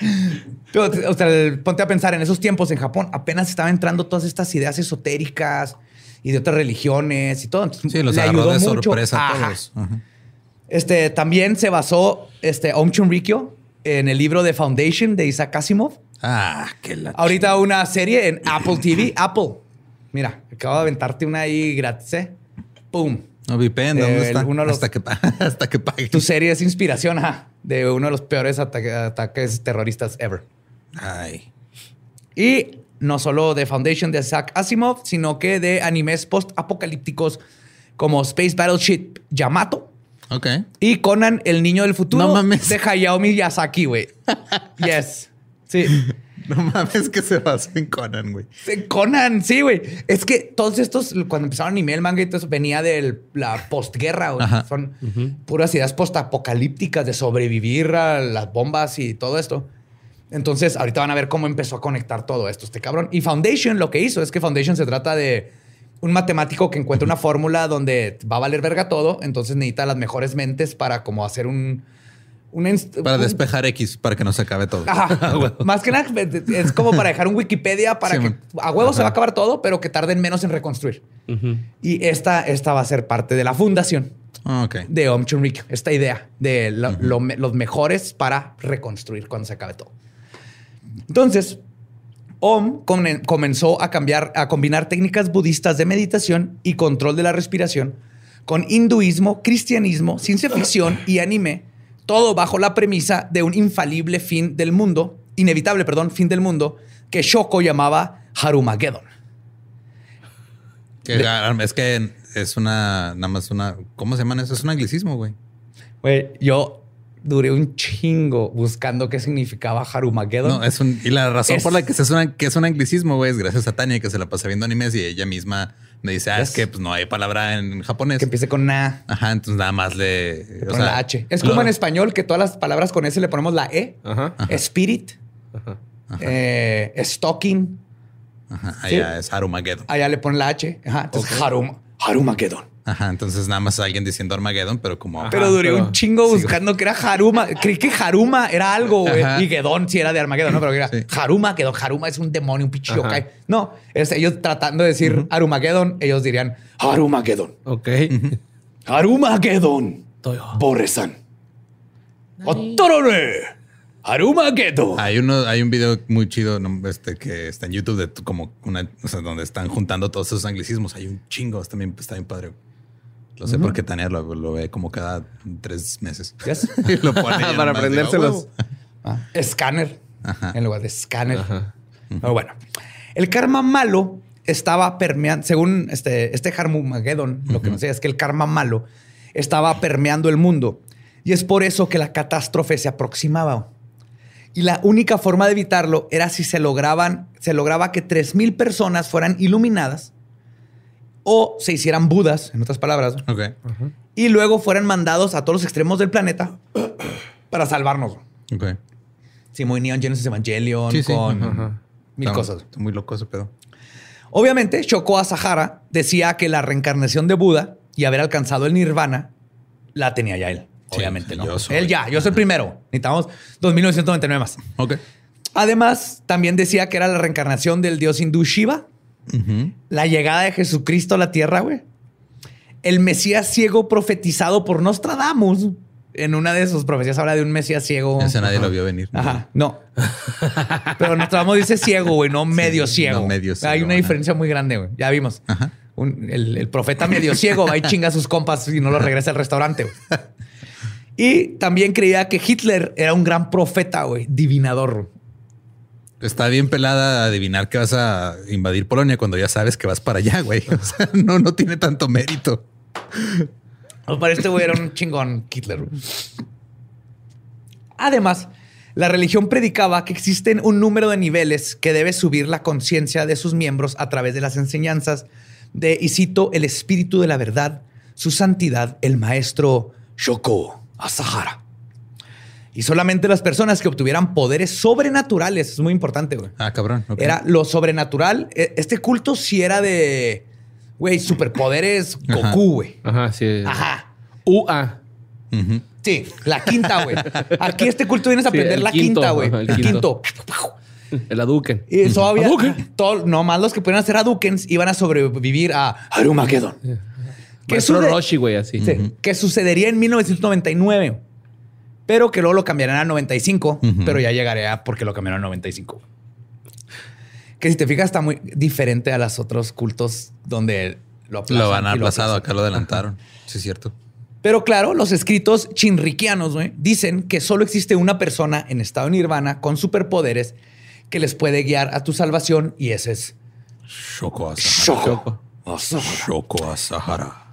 <laughs> Pero, o sea, el- ponte a pensar, en esos tiempos en Japón apenas estaban entrando todas estas ideas esotéricas y de otras religiones y todo. Entonces, Sí, los le agarró ayudó de mucho. sorpresa a todos. Ajá. Este, también se basó este, Om Chunrikyo en el libro de Foundation de Isaac Asimov. Ah, qué la. Ahorita una serie en Apple TV. Apple. Mira, acabo de aventarte una ahí gratis. ¿eh? ¡Pum! No, VPN, ¿dónde está? uno los- hasta, que, <laughs> hasta que pague. Tu serie es inspiración ajá, de uno de los peores ataque- ataques terroristas ever. Ay. Y no solo de Foundation de Isaac Asimov, sino que de animes post-apocalípticos como Space Battleship Yamato Ok. y Conan, el niño del futuro No mames. de Hayao Miyazaki, güey. <laughs> yes. Sí. No mames que se basó en Conan, güey. Conan, sí, güey. Es que todos estos, cuando empezaron anime, el manga y todo eso, venía de la postguerra, güey. Son puras ideas postapocalípticas de sobrevivir a las bombas y todo esto. Entonces, ahorita van a ver cómo empezó a conectar todo esto, este cabrón. Y Foundation lo que hizo es que Foundation se trata de un matemático que encuentra una fórmula donde va a valer verga todo, entonces necesita las mejores mentes para como hacer un... Para un- despejar X, para que no se acabe todo. Ajá. <laughs> Más que nada, es como para dejar un Wikipedia para Sí, que a huevo se va a acabar todo, pero que tarden menos en reconstruir. Y esta, esta va a ser parte de la fundación Ah, de Om Chunrikyo. Esta idea de lo- lo me- los mejores para reconstruir cuando se acabe todo. Entonces, Om comen- comenzó a cambiar, a combinar técnicas budistas de meditación y control de la respiración con hinduismo, cristianismo, ciencia ficción y anime, todo bajo la premisa de un infalible fin del mundo, inevitable, perdón, fin del mundo, que Shoko llamaba Harumageddon. Que, es que es una, nada más una, ¿cómo se llaman eso? Es un anglicismo, güey. Güey, yo duré un chingo buscando qué significaba Harumageddon. No, es un, y la razón Es- por la que es, una, que es un anglicismo, güey, es gracias a Tania que se la pasa viendo animes y ella misma me dice, ah, es que pues no hay palabra en japonés. que empiece con na. Ajá, entonces nada más le. o Con sea, la H. Es lo- como en español que todas las palabras con S le ponemos la E. Ajá. Spirit. eh, stalking. Ajá, Sí. allá es Harumageddon. Allá le ponen la H. Ajá. Entonces, Harum, Harumageddon. Ajá, entonces nada más alguien diciendo Armageddon, pero como. Pero duré pero- un chingo buscando que era Haruma. Creí que Haruma era algo, güey. Y Gedón sí era de Armageddon, ¿no? Pero era Sí. Haruma, Gedón. Haruma es un demonio, un pinche. No, es ellos tratando de decir Arumageddon, ellos dirían Harumageddon. Ok. Harumageddon. Borresan. Otorore. Harumageddon. Hay uno, hay un video muy chido este, que está en YouTube de como una, o sea, donde están juntando todos esos anglicismos. Hay un chingo, está bien, está bien padre. Lo sé porque Tania lo, lo ve como cada tres meses. ¿Yes? <laughs> Y lo pone <laughs> Para aprendérselos. "Ah, huevo". Ah, escáner. Ajá. En lugar de escáner. Pero bueno, el karma malo estaba permeando, según este, este Harmumageddon, lo que nos decía es que el karma malo estaba permeando el mundo. Y es por eso que la catástrofe se aproximaba. Y la única forma de evitarlo era si se lograban, se lograba que 3.000 personas fueran iluminadas o se hicieran budas, en otras palabras, Ok. y luego fueran mandados a todos los extremos del planeta para salvarnos. Ok. Sí, muy Neon Genesis Evangelion Sí, sí. con Ajá. mil Está- cosas. Está muy loco ese pedo. Obviamente, Shoko Asahara decía que la reencarnación de Buda y haber alcanzado el nirvana la tenía ya él. Sí, Obviamente, ¿no? yo soy. Él ya, yo soy el primero. Necesitamos 2999 más. Ok. Además, también decía que era la reencarnación del dios hindú Shiva, La llegada de Jesucristo a la tierra, güey. El Mesías ciego profetizado por Nostradamus. En una de sus profecías habla de un Mesías ciego. Ese nadie lo vio venir. Ajá, no. <laughs> Pero Nostradamus dice ciego, güey, no medio ciego. no medio ciego, Hay una diferencia muy grande, güey. Ya vimos. Ajá. Un- el, el profeta medio ciego va y chinga a sus compas y no lo regresa al restaurante, güey. <laughs> Y también creía que Hitler era un gran profeta, güey, divinador. Está bien pelada adivinar que vas a invadir Polonia cuando ya sabes que vas para allá, güey. O sea, <laughs> no, no tiene tanto mérito. Para este güey era un chingón Hitler. Además, la religión predicaba que existen un número de niveles que debe subir la conciencia de sus miembros a través de las enseñanzas de, y cito, el espíritu de la verdad, su santidad, el maestro Shoko Asahara. Y solamente las personas que obtuvieran poderes sobrenaturales, es muy importante, güey. Ah, cabrón. Era lo sobrenatural. E- Este culto sí era de, güey, superpoderes. Goku, güey. Ajá, sí. Ajá. UA. Ujú. Sí, la quinta, güey. Aquí este culto vienes a aprender la quinto, quinta, güey. El, el quinto. quinto. El Aduken. Y eso había. Todo, nomás los que pueden hacer Hadukens iban a sobrevivir a Harumagedon. Que, Maestro sude- Roshi, güey, así. sí, que sucedería en 1999. Pero que luego lo cambiarán a 95. Ujú. Pero ya llegaré a porque lo cambiaron a 95. Que si te fijas, está muy diferente a los otros cultos donde lo aplazan. Lo van a aplazado, acá lo adelantaron. Sí, es cierto. Pero claro, los escritos chinriquianos dicen que solo existe una persona en estado nirvana con superpoderes que les puede guiar a tu salvación y ese es Shoko Asahara. Shoko. Shoko Asahara.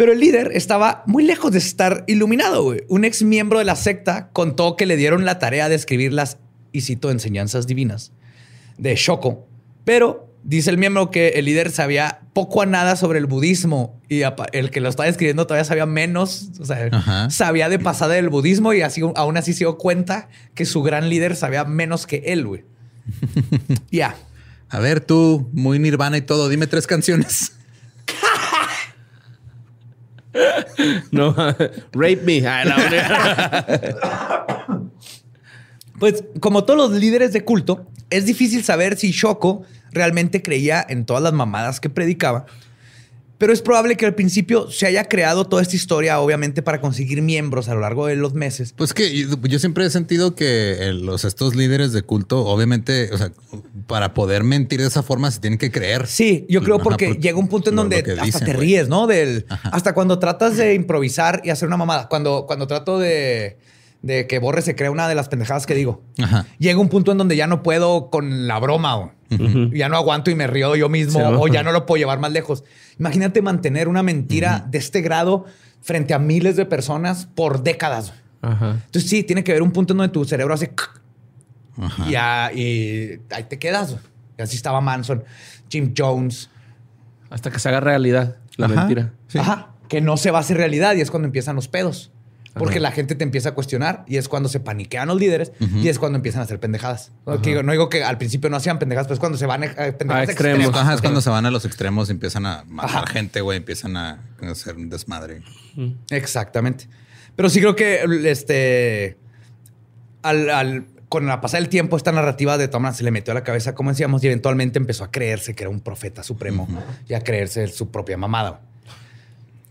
Pero el líder estaba muy lejos de estar iluminado. güey. Un ex miembro de la secta contó que le dieron la tarea de escribir las, y cito, enseñanzas divinas de Shoko. Pero dice el miembro que el líder sabía poco a nada sobre el budismo y el que lo estaba escribiendo todavía sabía menos. O sea, Ajá. sabía de pasada del budismo y así, aún así se dio cuenta que su gran líder sabía menos que él, güey. <laughs> Ya. A ver, tú, muy nirvana y todo, dime tres canciones. <laughs> No, rape me. Ah. Pues como todos los líderes de culto, es difícil saber si Shoko realmente creía en todas las mamadas que predicaba, pero es probable que al principio se haya creado toda esta historia, obviamente, para conseguir miembros a lo largo de los meses. Pues que yo, siempre he sentido que eh, los estos líderes de culto, obviamente, o sea, para poder mentir de esa forma se tienen que creer. Sí, yo creo Ajá, porque porque llega un punto en donde hasta dicen, te ríes, ¿no? Del, Ajá. hasta cuando tratas de improvisar y hacer una mamada. Cuando, cuando trato de, de que Borre se crea una de las pendejadas que digo. Ajá. Llega un punto en donde ya no puedo con la broma. güey. Ya no aguanto y me río yo mismo o ya no lo puedo llevar más lejos. Imagínate mantener una mentira de este grado frente a miles de personas por décadas. Ajá. Entonces sí, tiene que haber un punto en donde tu cerebro hace... Ajá. Y, ahí te quedas. Y así estaba Manson, Jim Jones. Hasta que se haga realidad la Ajá. mentira. Sí. Ajá. Que no se va a hacer realidad y es cuando empiezan los pedos. Porque Ajá. la gente te empieza a cuestionar y es cuando se paniquean los líderes y es cuando empiezan a hacer pendejadas. No, que digo- no digo que al principio no hacían pendejadas, pero es cuando se van a, a pendejadas A extremos. Ajá, es cuando se van a los extremos y empiezan a matar Ajá. gente, güey, empiezan a hacer un desmadre. Exactamente. Pero sí creo que este al, al- con la pasada del tiempo, esta narrativa de Thomas se le metió a la cabeza, como decíamos, y eventualmente empezó a creerse que era un profeta supremo y a creerse su propia mamada.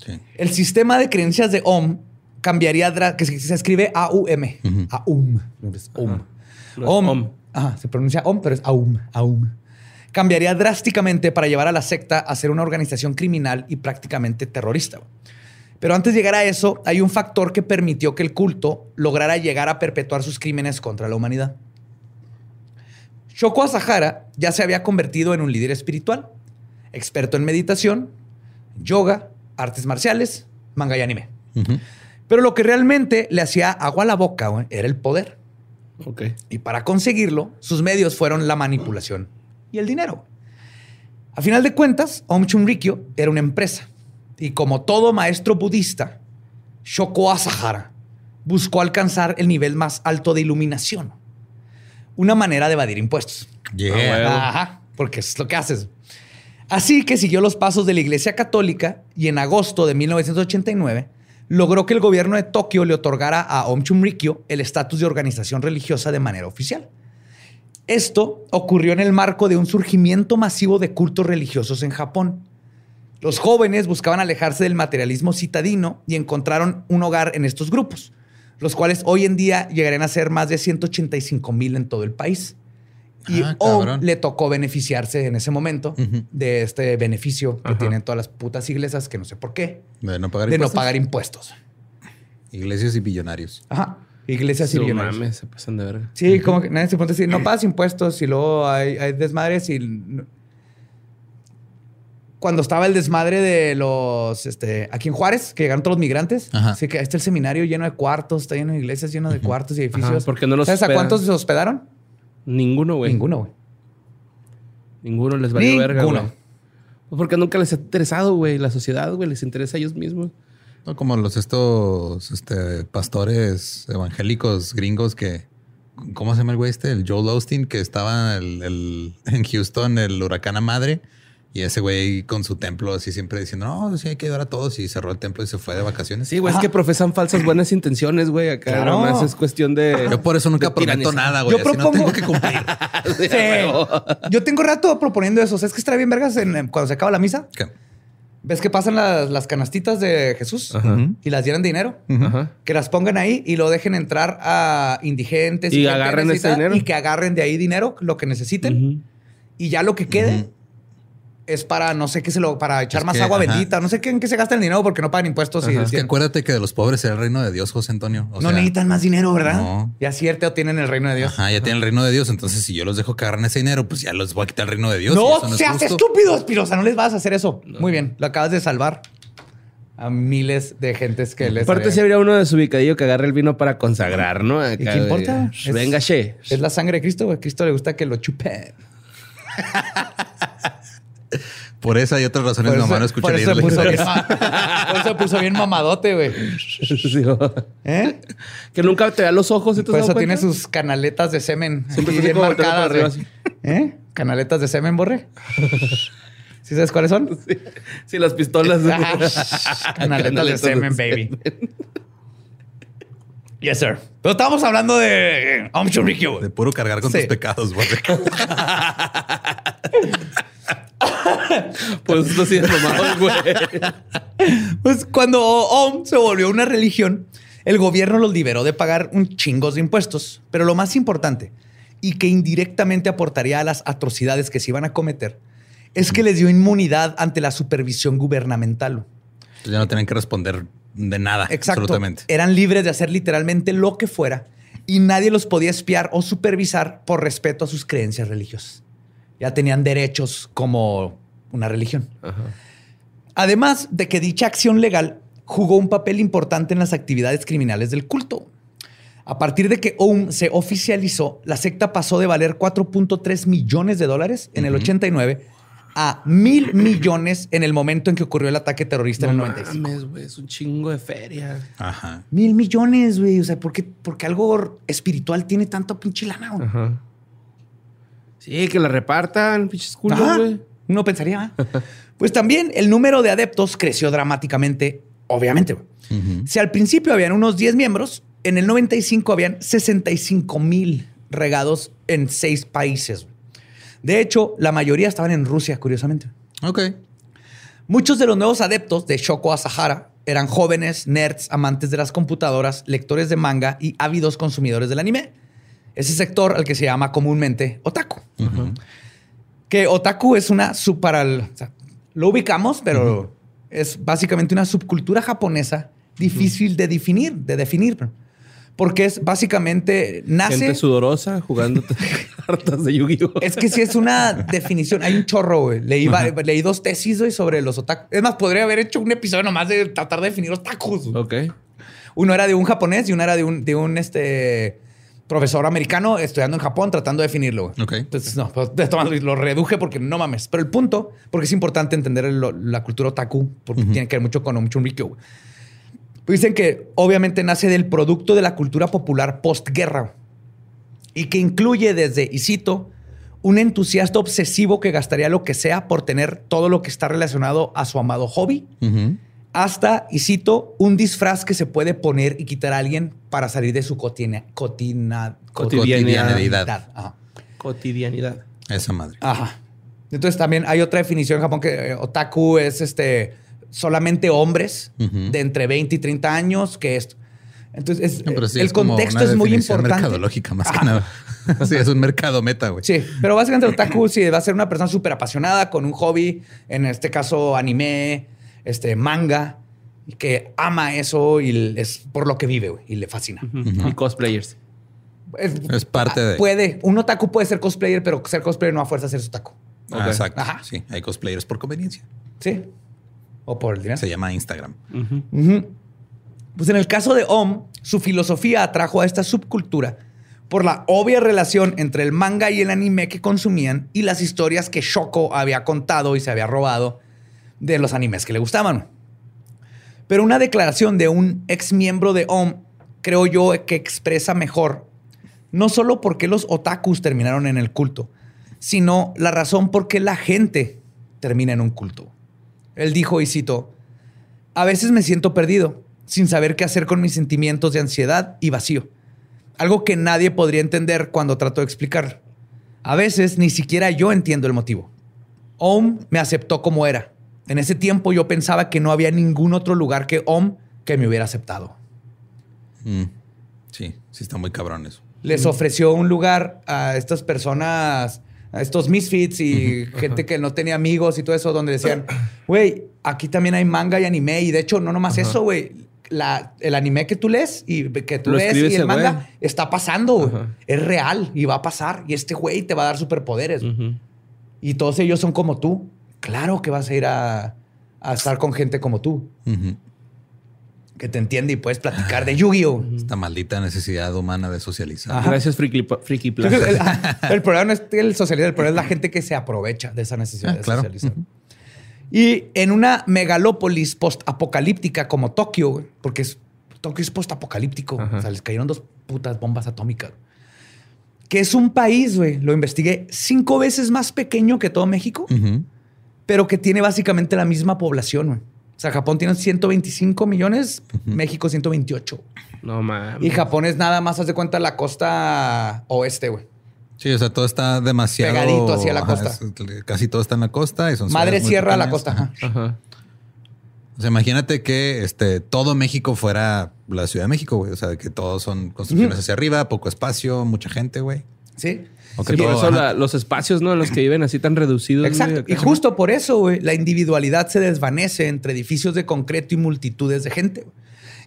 Sí. El sistema de creencias de OM cambiaría, que se, se escribe A-U-M. A-U-M. No es OM. OM. om. Ajá, se pronuncia OM, pero es AUM. AUM. Cambiaría drásticamente para llevar a la secta a ser una organización criminal y prácticamente terrorista. Pero antes de llegar a eso, hay un factor que permitió que el culto lograra llegar a perpetuar sus crímenes contra la humanidad. Shoko Asahara ya se había convertido en un líder espiritual, experto en meditación, yoga, artes marciales, manga y anime. Pero lo que realmente le hacía agua a la boca güey, era el poder. Ok. Y para conseguirlo, sus medios fueron la manipulación y el dinero. A final de cuentas, Om Chunrikyo era una empresa. Y como todo maestro budista, Shoko Asahara buscó alcanzar el nivel más alto de iluminación. Una manera de evadir impuestos. Yeah. Ajá, porque es lo que haces. Así que siguió los pasos de la Iglesia Católica y en agosto de 1989 logró que el gobierno de Tokio le otorgara a Om Chunrikyo el estatus de organización religiosa de manera oficial. Esto ocurrió en el marco de un surgimiento masivo de cultos religiosos en Japón. Los jóvenes buscaban alejarse del materialismo citadino y encontraron un hogar en estos grupos, los cuales hoy en día llegarían a ser más de 185 mil en todo el país. Y Ah, cabrón. le tocó beneficiarse en ese momento de este beneficio que tienen todas las putas iglesias, que no sé por qué, De no pagar de no impuestos. pagar impuestos. Iglesias y billonarios. Ajá. Iglesias y billonarios. mames, se pasan de verga. Sí, como que nadie se pone a decir, no pagas impuestos y luego hay, hay desmadres y... no- Cuando estaba el desmadre de los, este, aquí en Juárez, que llegaron todos los migrantes, Ajá. así que ahí está el seminario lleno de cuartos, está lleno de iglesias, lleno de cuartos y edificios. Ajá, ¿por qué no los ¿Sabes a cuántos se hospedaron? Ninguno, güey. Ninguno, güey. Ninguno les valió verga, Ninguno. güey. Pues porque nunca les ha interesado, güey. La sociedad, güey, les interesa a ellos mismos. No como los estos este, pastores evangélicos gringos que. ¿Cómo se llama el güey este? El Joel Osteen, que estaba el- el- en Houston, el huracán a madre. Y ese güey con su templo así siempre diciendo, no, sí hay que ayudar a todos. Y cerró el templo y se fue de vacaciones. Sí, güey, es que profesan falsas buenas intenciones, güey. Acá Claro. nomás es cuestión de. Yo por eso nunca prometo nada, güey. Yo Así no tengo que cumplir. <laughs> Sí. <laughs> Yo tengo rato proponiendo eso. O sea, es que estaría bien vergas en- en- cuando se acaba la misa. ¿Qué? ¿Ves que pasan las, las canastitas de Jesús? Y las llenan de dinero. Ajá. Que las pongan ahí y lo dejen entrar a indigentes. Y agarren ese dinero. Y que agarren de ahí dinero, lo que necesiten. Y ya lo que quede es para, no sé qué se lo, para echar Es más que, agua ajá. bendita. No sé qué, en qué se gasta el dinero porque no pagan impuestos. Y Es que acuérdate que de los pobres será el reino de Dios, José Antonio. O no sea, necesitan más dinero, ¿verdad? no. Ya cierto, tienen el reino de Dios. Ajá, ya tienen el reino de Dios. Entonces, si yo los dejo que agarren ese dinero, pues ya los voy a quitar el reino de Dios. No, es seas justo. estúpido, Espirosa. No les vas a hacer eso. Muy bien, lo acabas de salvar a miles de gentes que les. Aparte, si habría uno de su ubicadillo que agarre el vino para consagrar, ¿no? Acá, ¿Y qué importa? Es- Venga, che. Es la sangre de Cristo, güey. A Cristo le gusta que lo chupen. <laughs> Por esa y otras razones, mi mamá no escucha por leer eso la puso bien, historia. <laughs> ma- por eso puso bien mamadote, güey. Sí. ¿Eh? que nunca te vea los ojos. ¿sí te Por eso tiene sus canaletas de semen. Siempre bien marcadas, ¿Eh? Canaletas de semen, borre. ¿Sí sabes cuáles son? Sí, las pistolas. Canaletas de semen, baby. Yes, sir. Pero estábamos hablando de Om güey. De puro cargar con Sí. tus pecados, güey. <laughs> <laughs> Por eso está de mamado, güey. Pues cuando OM se volvió una religión, el gobierno los liberó de pagar un chingos de impuestos. Pero lo más importante, y que indirectamente aportaría a las atrocidades que se iban a cometer, es que les dio inmunidad ante la supervisión gubernamental. Entonces ya no tienen que responder de nada. Exacto. Absolutamente. Eran libres de hacer literalmente lo que fuera y nadie los podía espiar o supervisar por respeto a sus creencias religiosas. Ya tenían derechos como una religión. Además de que dicha acción legal jugó un papel importante en las actividades criminales del culto. A partir de que OUM se oficializó, la secta pasó de valer 4.3 millones de dólares en el 89 a mil millones en el momento en que ocurrió el ataque terrorista No en el 95. mames, güey. Es un chingo de feria. Ajá. Mil millones, güey. O sea, ¿por qué? Porque algo espiritual tiene tanto pinche lana, güey. Ajá. Sí, que la repartan, pinches culos, Ajá. güey. Uno pensaría. Pues también el número de adeptos creció dramáticamente, obviamente. Si al principio habían unos 10 miembros, en el 95 habían 65 mil regados en seis países. De hecho, la mayoría estaban en Rusia, curiosamente. Ok. Muchos de los nuevos adeptos de Shoko Asahara eran jóvenes, nerds, amantes de las computadoras, lectores de manga y ávidos consumidores del anime. Ese sector al que se llama comúnmente otaku. Que otaku es una super... o sea, lo ubicamos, pero es básicamente una subcultura japonesa difícil de definir, de definir. Porque es básicamente nace. Gente sudorosa jugando <laughs> cartas de Yu-Gi-Oh! Es que sí es una definición. Hay un chorro, güey. Leí, dos tesis, güey, sobre los otakus. Es más, podría haber hecho un episodio nomás de tratar de definir otakus. güey. Ok. Uno era de un japonés y uno era de un, de un este, profesor americano estudiando en Japón tratando de definirlo. güey. Ok. Entonces, no, pues, lo reduje porque no mames. Pero el punto, porque es importante entender el- la cultura otaku, porque tiene que ver mucho con un Rikyo. güey. Pues dicen que obviamente nace del producto de la cultura popular postguerra y que incluye desde, y cito, un entusiasta obsesivo que gastaría lo que sea por tener todo lo que está relacionado a su amado hobby, Ujú. Hasta, y cito, un disfraz que se puede poner y quitar a alguien para salir de su cotina, cotina- Cotidianidad. Ajá. Cotidianidad. Esa madre. Ajá. Entonces también hay otra definición en Japón que eh, otaku es este solamente hombres de entre 20 y 30 años que esto. Entonces es- No, pero sí el es contexto es muy importante. mercadológica más Ajá. que nada. <laughs> sí, es un mercado meta, güey. Sí, pero básicamente el otaku sí va a ser una persona súper apasionada con un hobby, en este caso anime, este manga, y que ama eso y es por lo que vive güey, y le fascina. Y cosplayers. Es, Es parte de- Puede, un otaku puede ser cosplayer, pero ser cosplayer no a fuerza ser otaku. Ah, Ok. exacto. Ajá. Sí, hay cosplayers por conveniencia. Sí. O por el dinero. Se llama Instagram. Ujú. Pues en el caso de Om, su filosofía atrajo a esta subcultura por la obvia relación entre el manga y el anime que consumían y las historias que Shoko había contado y se había robado de los animes que le gustaban. Pero una declaración de un ex miembro de Om, creo yo que expresa mejor no solo por qué los otakus terminaron en el culto, sino la razón por qué la gente termina en un culto. Él dijo, y cito, a veces me siento perdido, sin saber qué hacer con mis sentimientos de ansiedad y vacío. Algo que nadie podría entender cuando trato de explicar. A veces ni siquiera yo entiendo el motivo. Om me aceptó como era. En ese tiempo yo pensaba que no había ningún otro lugar que Om que me hubiera aceptado. Mm. Sí, sí está muy cabrón eso. Les ofreció un lugar a estas personas, a estos misfits y <laughs> gente que no tenía amigos y todo eso, donde decían, <clears throat> güey, aquí también hay manga y anime. Y de hecho, no nomás eso, güey. La- el anime que tú lees y que tú Lo escribe y el manga está pasando. Es real y va a pasar. Y este güey te va a dar superpoderes. Y todos ellos son como tú. Claro que vas a ir a, a estar con gente como tú, que te entiende y puedes platicar de Yu-Gi-Oh! Esta maldita necesidad humana de socializar. Ajá. Gracias, Friki, Friki el, <laughs> el problema no es el socializar, el problema es la gente que se aprovecha de esa necesidad Ah, de claro. socializar. Y en una megalópolis post-apocalíptica como Tokio, porque es, Tokio es post-apocalíptico, o sea, les cayeron dos putas bombas atómicas. Que es un país, güey, lo investigué, cinco veces más pequeño que todo México. Pero que tiene básicamente la misma población, güey. O sea, Japón tiene 125 millones, México 128. No mames. Y Japón es nada más, haz de cuenta, la costa oeste, güey. Sí, o sea, todo está demasiado... Pegadito hacia la Ajá, costa. es- casi todo está en la costa. Y son Madre Sierra a la costa. Ajá. O sea, imagínate que este, todo México fuera la Ciudad de México, güey. O sea, que todos son construcciones hacia arriba, poco espacio, mucha gente, güey. Sí. O que Sí, por eso la- los espacios, ¿no? En los que viven así tan reducidos. Exacto. Y justo por eso, güey, la individualidad se desvanece entre edificios de concreto y multitudes de gente. güey.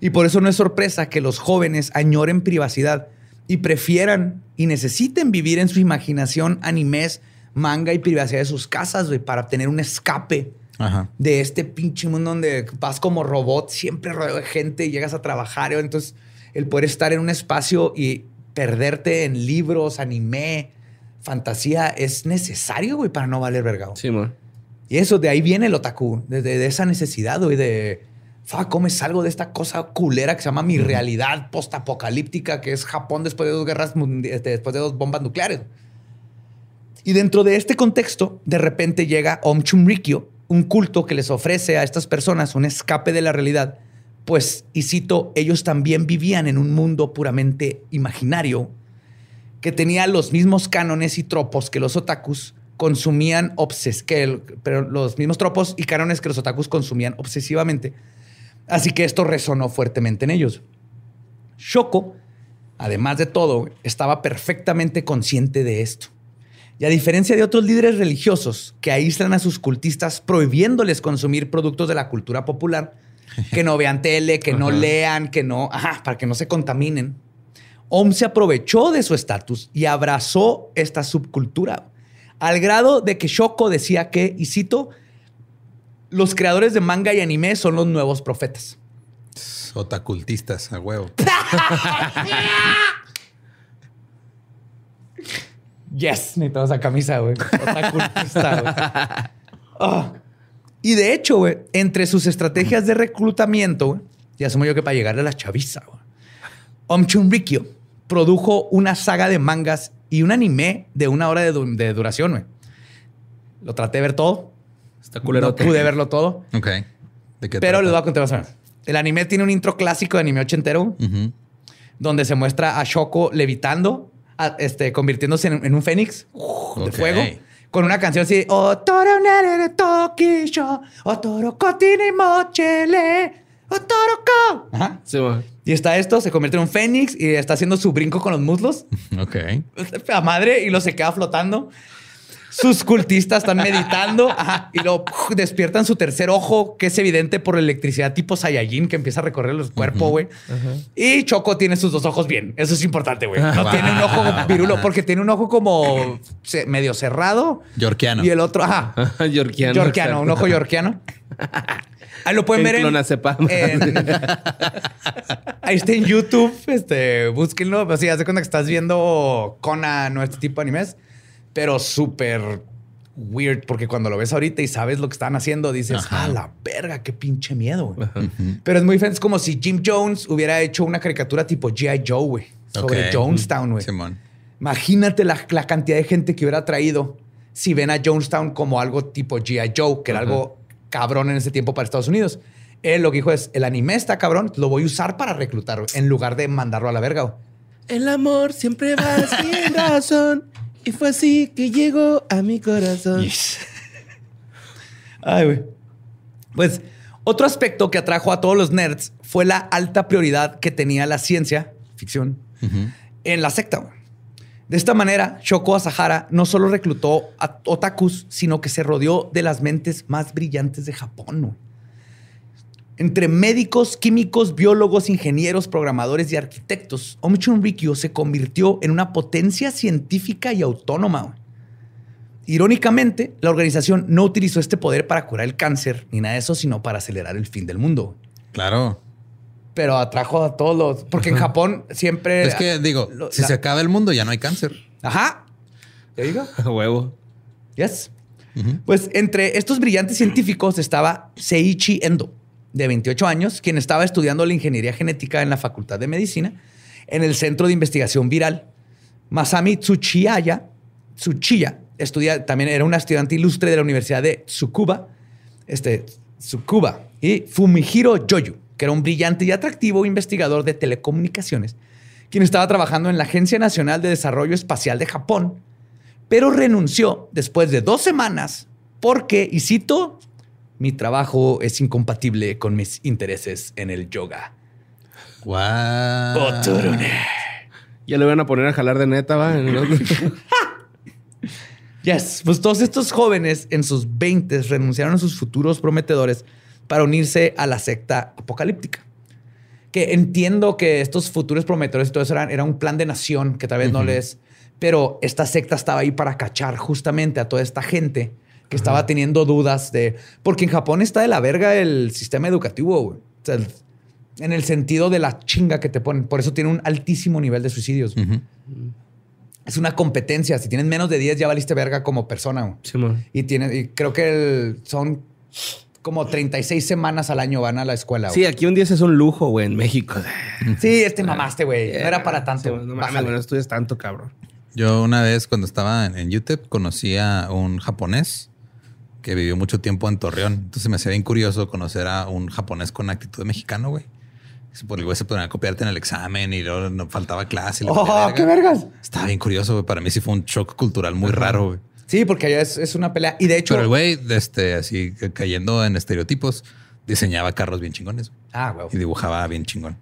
Y por eso no es sorpresa que los jóvenes añoren privacidad y prefieran y necesiten vivir en su imaginación animes, manga y privacidad de sus casas, güey, para tener un escape Ajá. de este pinche mundo donde vas como robot, siempre rodeado de gente, y llegas a trabajar. Entonces, el poder estar en un espacio y perderte en libros, anime, fantasía, es necesario, güey, para no valer vergado. Sí, man. Y eso, de ahí viene el otaku, de, de- esa necesidad, güey, de, fuck, ¿cómo salgo de esta cosa culera que se llama mi realidad postapocalíptica, que es Japón después de dos guerras, este, después de dos bombas nucleares? Y dentro de este contexto, de repente llega Om Chumrikyo, un culto que les ofrece a estas personas un escape de la realidad, pues, y cito, ellos también vivían en un mundo puramente imaginario, que tenía los mismos cánones y tropos que los otakus consumían obses pero los mismos tropos y cánones que los otakus consumían obsesivamente. Así que esto resonó fuertemente en ellos. Shoko, además de todo, estaba perfectamente consciente de esto. Y a diferencia de otros líderes religiosos que aíslan a sus cultistas prohibiéndoles consumir productos de la cultura popular, que no vean tele, que no lean, que no, ajá, para que no se contaminen, Om se aprovechó de su estatus y abrazó esta subcultura, al grado de que Shoko decía que, y cito, los creadores de manga y anime son los nuevos profetas. Otacultistas, a huevo. <laughs> Yes, necesitamos esa camisa, güey. Otacultista, güey. <laughs> Ah. Y de hecho, güey, entre sus estrategias de reclutamiento, güey, y asumo yo que para llegar a la chaviza, güey, Om Chunrikyo produjo una saga de mangas y un anime de una hora de, du- de duración, güey. Lo traté de ver todo. Está No culerote. pude verlo todo, Ok. ¿De qué pero les voy a contar más o menos. El anime tiene un intro clásico de anime ochentero, donde se muestra a Shoko levitando, a- este, convirtiéndose en, en un fénix de fuego, con una canción así, Otoro nerere tokisho, Otoro kotini mochele, Otoro ko. Ajá. Sí. Y está esto, se convierte en un fénix y está haciendo su brinco con los muslos, Ok. <laughs> a madre, y lo se queda flotando. Sus cultistas están meditando ajá, y lo despiertan su tercer ojo, que es evidente por la electricidad tipo Saiyajin que empieza a recorrer el cuerpo, güey. Y Choco tiene sus dos ojos bien. Eso es importante, güey. No Wow. tiene un ojo virulo, porque tiene un ojo como medio cerrado. Yorkiano. Y el otro, ajá. <laughs> Yorkiano. Yorkiano, un ojo yorkiano. Ahí lo pueden En ver en, en- <laughs> Ahí está en YouTube. Este, búsquenlo. Así, haz de cuenta que estás viendo Conan o este tipo de animes, pero súper weird, porque cuando lo ves ahorita y sabes lo que están haciendo, dices, Ajá. ah, la verga, qué pinche miedo. güey". Pero es muy diferente. Es como si Jim Jones hubiera hecho una caricatura tipo G.I. Joe, güey, sobre. Jonestown, güey. Simón. Imagínate la, la cantidad de gente que hubiera traído si ven a Jonestown como algo tipo G.I. Joe, que era algo cabrón en ese tiempo para Estados Unidos. Él lo que dijo es, el anime está cabrón, lo voy a usar para reclutar, güey, en lugar de mandarlo a la verga. güey. El amor siempre va <laughs> sin razón. Y fue así que llegó a mi corazón. Ay, güey. Pues otro aspecto que atrajo a todos los nerds fue la alta prioridad que tenía la ciencia, ficción, en la secta. güey. De esta manera, Shoko Asahara no solo reclutó a otakus, sino que se rodeó de las mentes más brillantes de Japón. güey. Entre médicos, químicos, biólogos, ingenieros, programadores y arquitectos, Om Chunrikyo se convirtió en una potencia científica y autónoma. Irónicamente, la organización no utilizó este poder para curar el cáncer ni nada de eso, sino para acelerar el fin del mundo. Claro. Pero atrajo a todos los. Porque en Japón siempre. Es que digo, Lo- si la- se acaba el mundo ya no hay cáncer. Ajá. ¿Te digo? A <laughs> huevo. Yes. Pues entre estos brillantes científicos estaba Seiichi Endo, de 28 años, quien estaba estudiando la ingeniería genética en la Facultad de Medicina en el Centro de Investigación Viral. Masami Tsuchiya, Tsuchiya estudia, también era una estudiante ilustre de la Universidad de Tsukuba, este, Tsukuba, y Fumihiro Yoyu, que era un brillante y atractivo investigador de telecomunicaciones, quien estaba trabajando en la Agencia Nacional de Desarrollo Espacial de Japón, pero renunció después de dos semanas porque, y cito, mi trabajo es incompatible con mis intereses en el yoga. Guau. Otorone. Ya le van a poner a jalar de neta, va. En el- <laughs> Yes, pues todos estos jóvenes en sus 20 renunciaron a sus futuros prometedores para unirse a la secta apocalíptica. Que entiendo que estos futuros prometedores y todo eso eran, era un plan de nación que tal vez no les... Pero esta secta estaba ahí para cachar justamente a toda esta gente que estaba teniendo dudas de... Porque en Japón está de la verga el sistema educativo, güey. O sea, el- en el sentido de la chinga que te ponen. Por eso tiene un altísimo nivel de suicidios. Es una competencia. Si tienes menos de 10 ya valiste verga como persona. güey. Simón. Y, tiene, y creo que el- son como 36 semanas al año van a la escuela. Sí, güey. aquí un 10 es un lujo, güey, en México. Sí, este mamaste, güey. No era para tanto. Sí, no mames, no estudias tanto, cabrón. Yo una vez cuando estaba en, en YouTube conocí a un japonés que vivió mucho tiempo en Torreón. Entonces me hacía bien curioso conocer a un japonés con actitud de mexicano, güey. Por el güey se ponía a copiarte en el examen y luego no faltaba clase. y ¡Oh, verga. qué vergas! Estaba bien curioso, güey. Para mí sí fue un shock cultural muy raro, güey. Sí, porque allá es, es una pelea. Y de hecho... Pero el güey, este, así ca- cayendo en estereotipos, diseñaba carros bien chingones Ah, güey. y dibujaba bien chingón.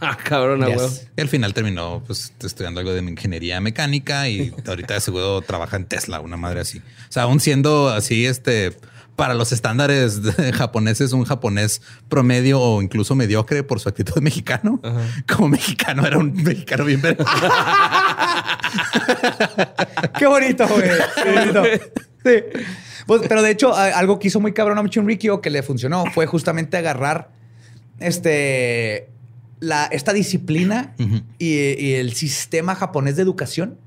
<laughs> Ah, cabrón, Yes. Y al final terminó pues estudiando algo de ingeniería mecánica y <laughs> ahorita de seguro trabaja en Tesla, una madre así. O sea, aún siendo así, este, para los estándares <laughs> japoneses, un japonés promedio o incluso mediocre por su actitud mexicano. Como mexicano, era un mexicano bien verga. Qué bonito, güey. Qué bonito. Sí. Pues, pero de hecho, algo que hizo muy cabrón a Chunrikyo que le funcionó fue justamente agarrar este, la, esta disciplina y, y el sistema japonés de educación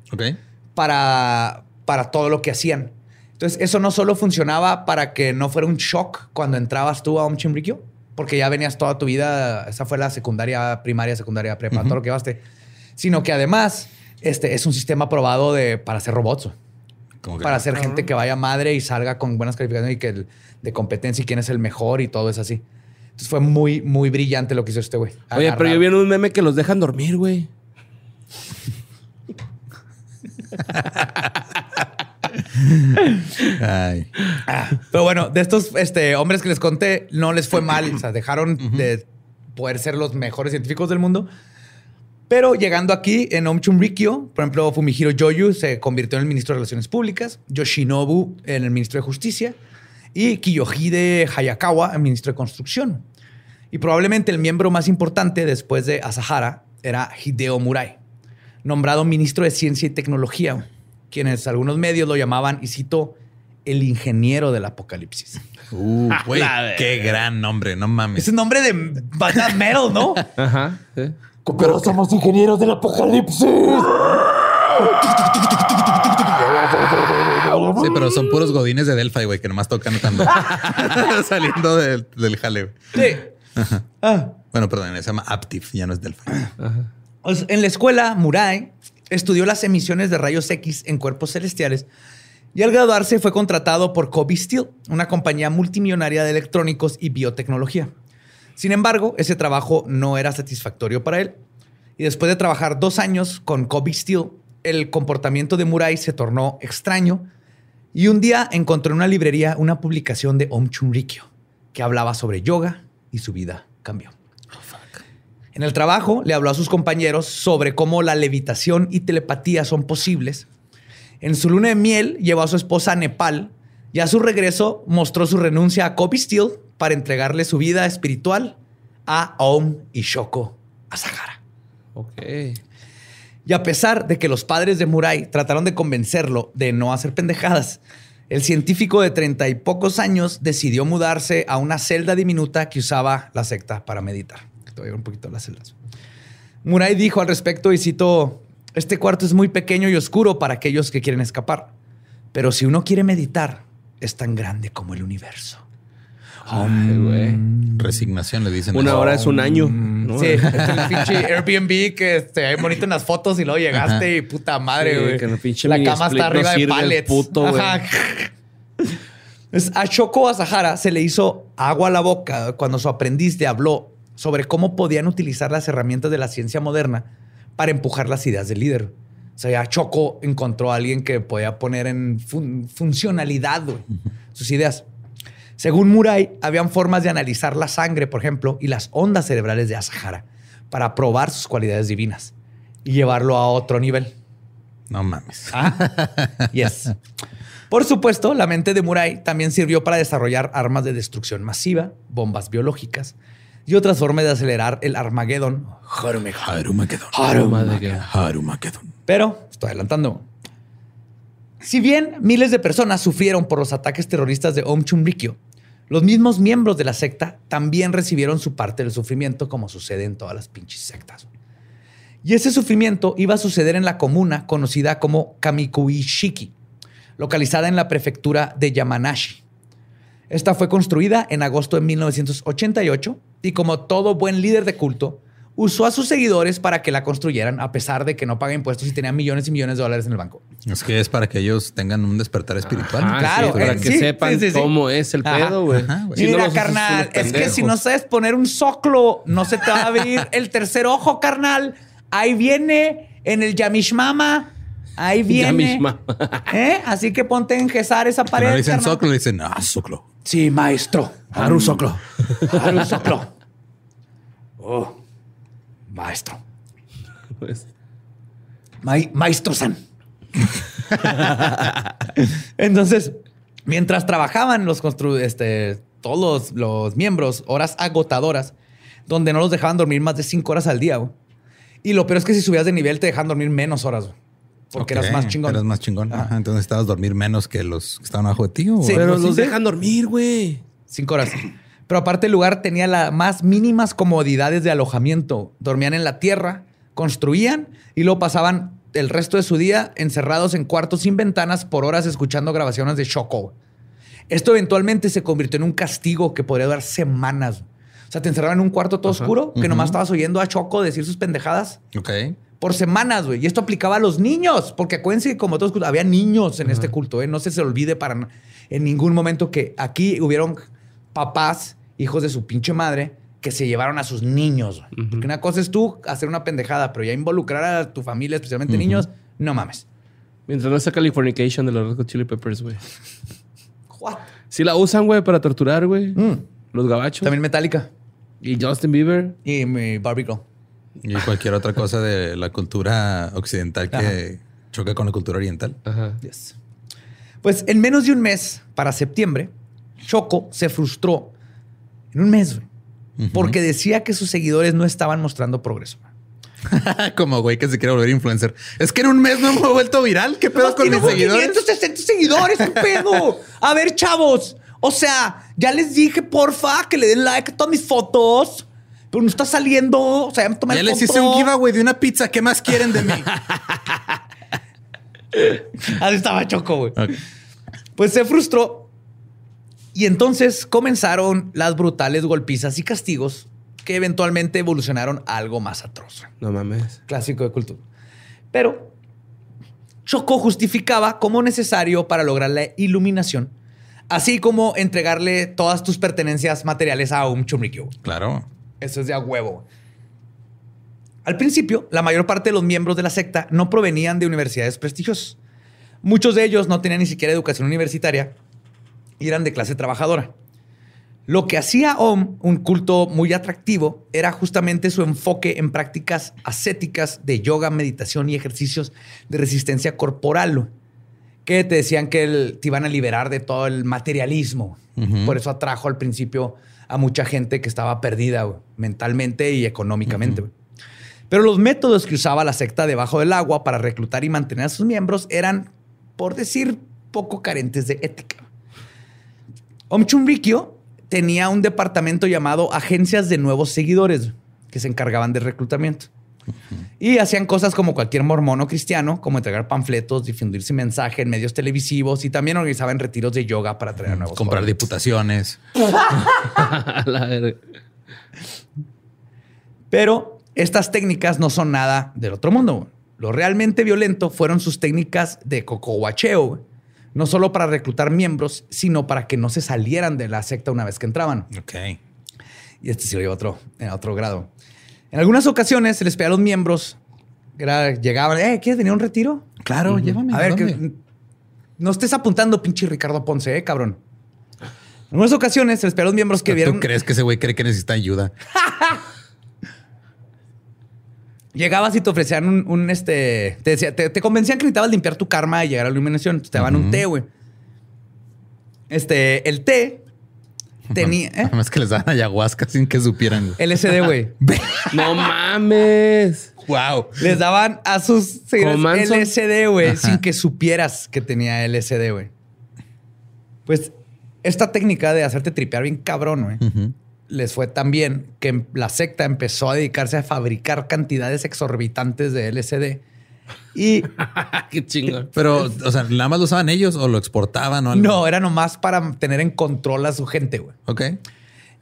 para, para todo lo que hacían. Entonces, eso no solo funcionaba para que no fuera un shock cuando entrabas tú a un porque ya venías toda tu vida, esa fue la secundaria, primaria, secundaria, prepa, todo lo que llevaste, sino que además este, es un sistema probado de, para hacer robots. Para hacer gente que vaya madre y salga con buenas calificaciones y que el- de competencia y quién es el mejor y todo es así. Entonces fue muy, muy brillante lo que hizo este güey. Oye, pero yo vi en un meme que los dejan dormir, güey. Ay. Ah, pero bueno, de estos este, hombres que les conté, no les fue mal. O sea, dejaron de poder ser los mejores científicos del mundo. Pero llegando aquí en Omchum Rikyo, por ejemplo, Fumihiro Yoyu se convirtió en el ministro de Relaciones Públicas, Yoshinobu en el ministro de Justicia y Kiyohide Hayakawa ministro de Construcción. Y probablemente el miembro más importante después de Asahara era Hideo Murai, nombrado ministro de Ciencia y Tecnología, quienes algunos medios lo llamaban, y cito, el ingeniero del apocalipsis. Uh, <laughs> güey, qué gran nombre, no mames. Ese nombre de banda metal, ¿no? Ajá. sí. Pero somos ingenieros del apocalipsis. <laughs> Sí, pero son puros godines de Delphi, güey, que nomás tocan cuando <laughs> <laughs> saliendo del, del jale. güey. Sí. Ah. Bueno, perdón, se llama Aptiv, ya no es Delphi. Pues, en la escuela, Murai estudió las emisiones de rayos X en cuerpos celestiales y al graduarse fue contratado por Kobe Steel, una compañía multimillonaria de electrónicos y biotecnología. Sin embargo, ese trabajo no era satisfactorio para él. Y después de trabajar dos años con Kobe Steel, el comportamiento de Murai se tornó extraño y un día encontró en una librería una publicación de Om Chunrikyo que hablaba sobre yoga y su vida cambió. En el trabajo le habló a sus compañeros sobre cómo la levitación y telepatía son posibles. En su luna de miel llevó a su esposa a Nepal y a su regreso mostró su renuncia a Kobe Steel para entregarle su vida espiritual a Om y Shoko Asahara. Ok. Y a pesar de que los padres de Murai trataron de convencerlo de no hacer pendejadas, el científico de treinta y pocos años decidió mudarse a una celda diminuta que usaba la secta para meditar. Te voy a ver un poquito las celdas. Murai dijo al respecto, y cito, este cuarto es muy pequeño y oscuro para aquellos que quieren escapar, pero si uno quiere meditar, es tan grande como el universo. Ay, güey. Resignación le dicen. Una eso. hora es un año. ¿no? Sí, <laughs> es el pinche Airbnb que se ve bonito en las fotos y luego llegaste y puta madre, güey. La cama está no arriba de pallets. puto. Ajá. A Shoko Asahara se le hizo agua a la boca cuando su aprendiz le habló sobre cómo podían utilizar las herramientas de la ciencia moderna para empujar las ideas del líder. O sea, ya Choco encontró a alguien que podía poner en fun- funcionalidad sus ideas. Según Murai, habían formas de analizar la sangre, por ejemplo, y las ondas cerebrales de Asahara para probar sus cualidades divinas y llevarlo a otro nivel. No mames. Ah, yes. Por supuesto, la mente de Murai también sirvió para desarrollar armas de destrucción masiva, bombas biológicas y otras formas de acelerar el Armagedón. Harumageddon. Pero estoy adelantando. Si bien miles de personas sufrieron por los ataques terroristas de Om Chunrikyo, los mismos miembros de la secta también recibieron su parte del sufrimiento, como sucede en todas las pinches sectas. Y ese sufrimiento iba a suceder en la comuna conocida como Kamikuishiki, localizada en la prefectura de Yamanashi. Esta fue construida en agosto de 1988 y como todo buen líder de culto, usó a sus seguidores para que la construyeran a pesar de que no paga impuestos y tenía millones y millones de dólares en el banco. Es que es para que ellos tengan un despertar espiritual. Claro, sí, para eh, que sí, sepan sí, sí, sí. cómo es el pedo, güey. Si Mira, carnal, es que si no sabes poner un soclo, no se te va a abrir el tercer ojo, carnal. Ahí viene en el Yamishmama. Ahí <laughs> viene. <laughs> ¿Eh? Así que ponte a enjesar esa pared. no le dicen carnal. soclo, le dicen, ah, soclo. Sí, maestro. Haru soclo. Haru soclo. Oh. Maestro. Pues, Maestro San. Entonces, mientras trabajaban los constru este, todos los, los miembros, horas agotadoras, donde no los dejaban dormir más de cinco horas al día. Y lo peor es que si subías de nivel te dejaban dormir menos horas. Porque eras más chingón. Eras más chingón. Ajá. Ajá, entonces necesitabas dormir menos que los que estaban abajo de ti. ¿o? Sí. pero los sí, dejan dormir, güey. Cinco horas. Pero aparte el lugar tenía las más mínimas comodidades de alojamiento. Dormían en la tierra, construían y luego pasaban el resto de su día encerrados en cuartos sin ventanas por horas escuchando grabaciones de Choco. Esto eventualmente se convirtió en un castigo que podría durar semanas. O sea, te encerraban en un cuarto todo oscuro que nomás estabas oyendo a Choco decir sus pendejadas Ok. por semanas, güey. Y esto aplicaba a los niños, porque acuérdense que como todos había niños en este culto, ¿eh? No se se olvide para en ningún momento que aquí hubieron papás, hijos de su pinche madre, que se llevaron a sus niños. güey. Porque una cosa es tú hacer una pendejada, pero ya involucrar a tu familia, especialmente niños, no mames. Mientras no saca Californication de los Red Hot Chili Peppers, güey. Sí la usan, güey, para torturar, güey. Mm. Los gabachos. También Metallica Y Justin Bieber. y mi Barbie Girl. Y cualquier otra cosa de la cultura occidental que choca con la cultura oriental. Ajá. Yes. Pues en menos de un mes, para septiembre, Choco se frustró en un mes, güey, porque decía que sus seguidores no estaban mostrando progreso. <laughs> Como güey que se quiere volver influencer. Es que en un mes no me he vuelto viral. ¿Qué pedo con mis seguidores? 560 seguidores, <laughs> ¿qué pedo? A ver, chavos. O sea, ya les dije, porfa, que le den like a todas mis fotos. Pero no está saliendo. O sea, ya me tomé Ya el les hice un giveaway de una pizza. ¿Qué más quieren de mí? <laughs> Así estaba Choco, güey. Pues se frustró. Y entonces comenzaron las brutales golpizas y castigos que eventualmente evolucionaron a algo más atroz. No mames. Clásico de cultura. Pero Choco justificaba como necesario para lograr la iluminación, así como entregarle todas tus pertenencias materiales a un chumriquio. Claro. Eso es de a huevo. Al principio, la mayor parte de los miembros de la secta no provenían de universidades prestigiosas. Muchos de ellos no tenían ni siquiera educación universitaria y eran de clase trabajadora. Lo que hacía OM un culto muy atractivo era justamente su enfoque en prácticas ascéticas de yoga, meditación y ejercicios de resistencia corporal, que te decían que el- te iban a liberar de todo el materialismo. Por eso atrajo al principio a mucha gente que estaba perdida mentalmente y económicamente. Pero los métodos que usaba la secta debajo del agua para reclutar y mantener a sus miembros eran, por decir, poco carentes de ética. Om Chumrikyo tenía un departamento llamado Agencias de Nuevos Seguidores que se encargaban de reclutamiento. Y hacían cosas como cualquier mormón o cristiano, como entregar panfletos, difundir su mensaje en medios televisivos y también organizaban retiros de yoga para atraer a nuevos Comprar jóvenes. diputaciones. <laughs> Pero estas técnicas no son nada del otro mundo. Lo realmente violento fueron sus técnicas de cocohuacheo. No solo para reclutar miembros, sino para que no se salieran de la secta una vez que entraban. Ok. Y este sí lo lleva a otro, a otro grado. En algunas ocasiones se les pedía a los miembros, que era- llegaban, eh, ¿quieres venir a un retiro? Claro, llévame. A ver, que no estés apuntando, pinche Ricardo Ponce, eh, cabrón. En algunas ocasiones se les pedía a los miembros que ¿Tú vieran. crees que ese güey cree que necesita ayuda? <laughs> Llegabas y te ofrecían un, un, este. Te, decía- te, te convencían que necesitabas limpiar tu karma y llegar a la iluminación. Entonces te daban un té, güey. Este, el té tenía. ¿eh? Además que les dan ayahuasca sin que supieran. <laughs> güey. LSD, <laughs> güey. No mames. wow. Les daban a sus seguidores. LSD, güey, Ajá. sin que supieras que tenía LSD, güey. Pues esta técnica de hacerte tripear bien cabrón, güey, les fue tan bien que la secta empezó a dedicarse a fabricar cantidades exorbitantes de LSD. Y <laughs> Qué chingón. Pero, o sea, ¿nada más lo usaban ellos o lo exportaban o algo? no, era nomás para tener en control a su gente, güey. Ok.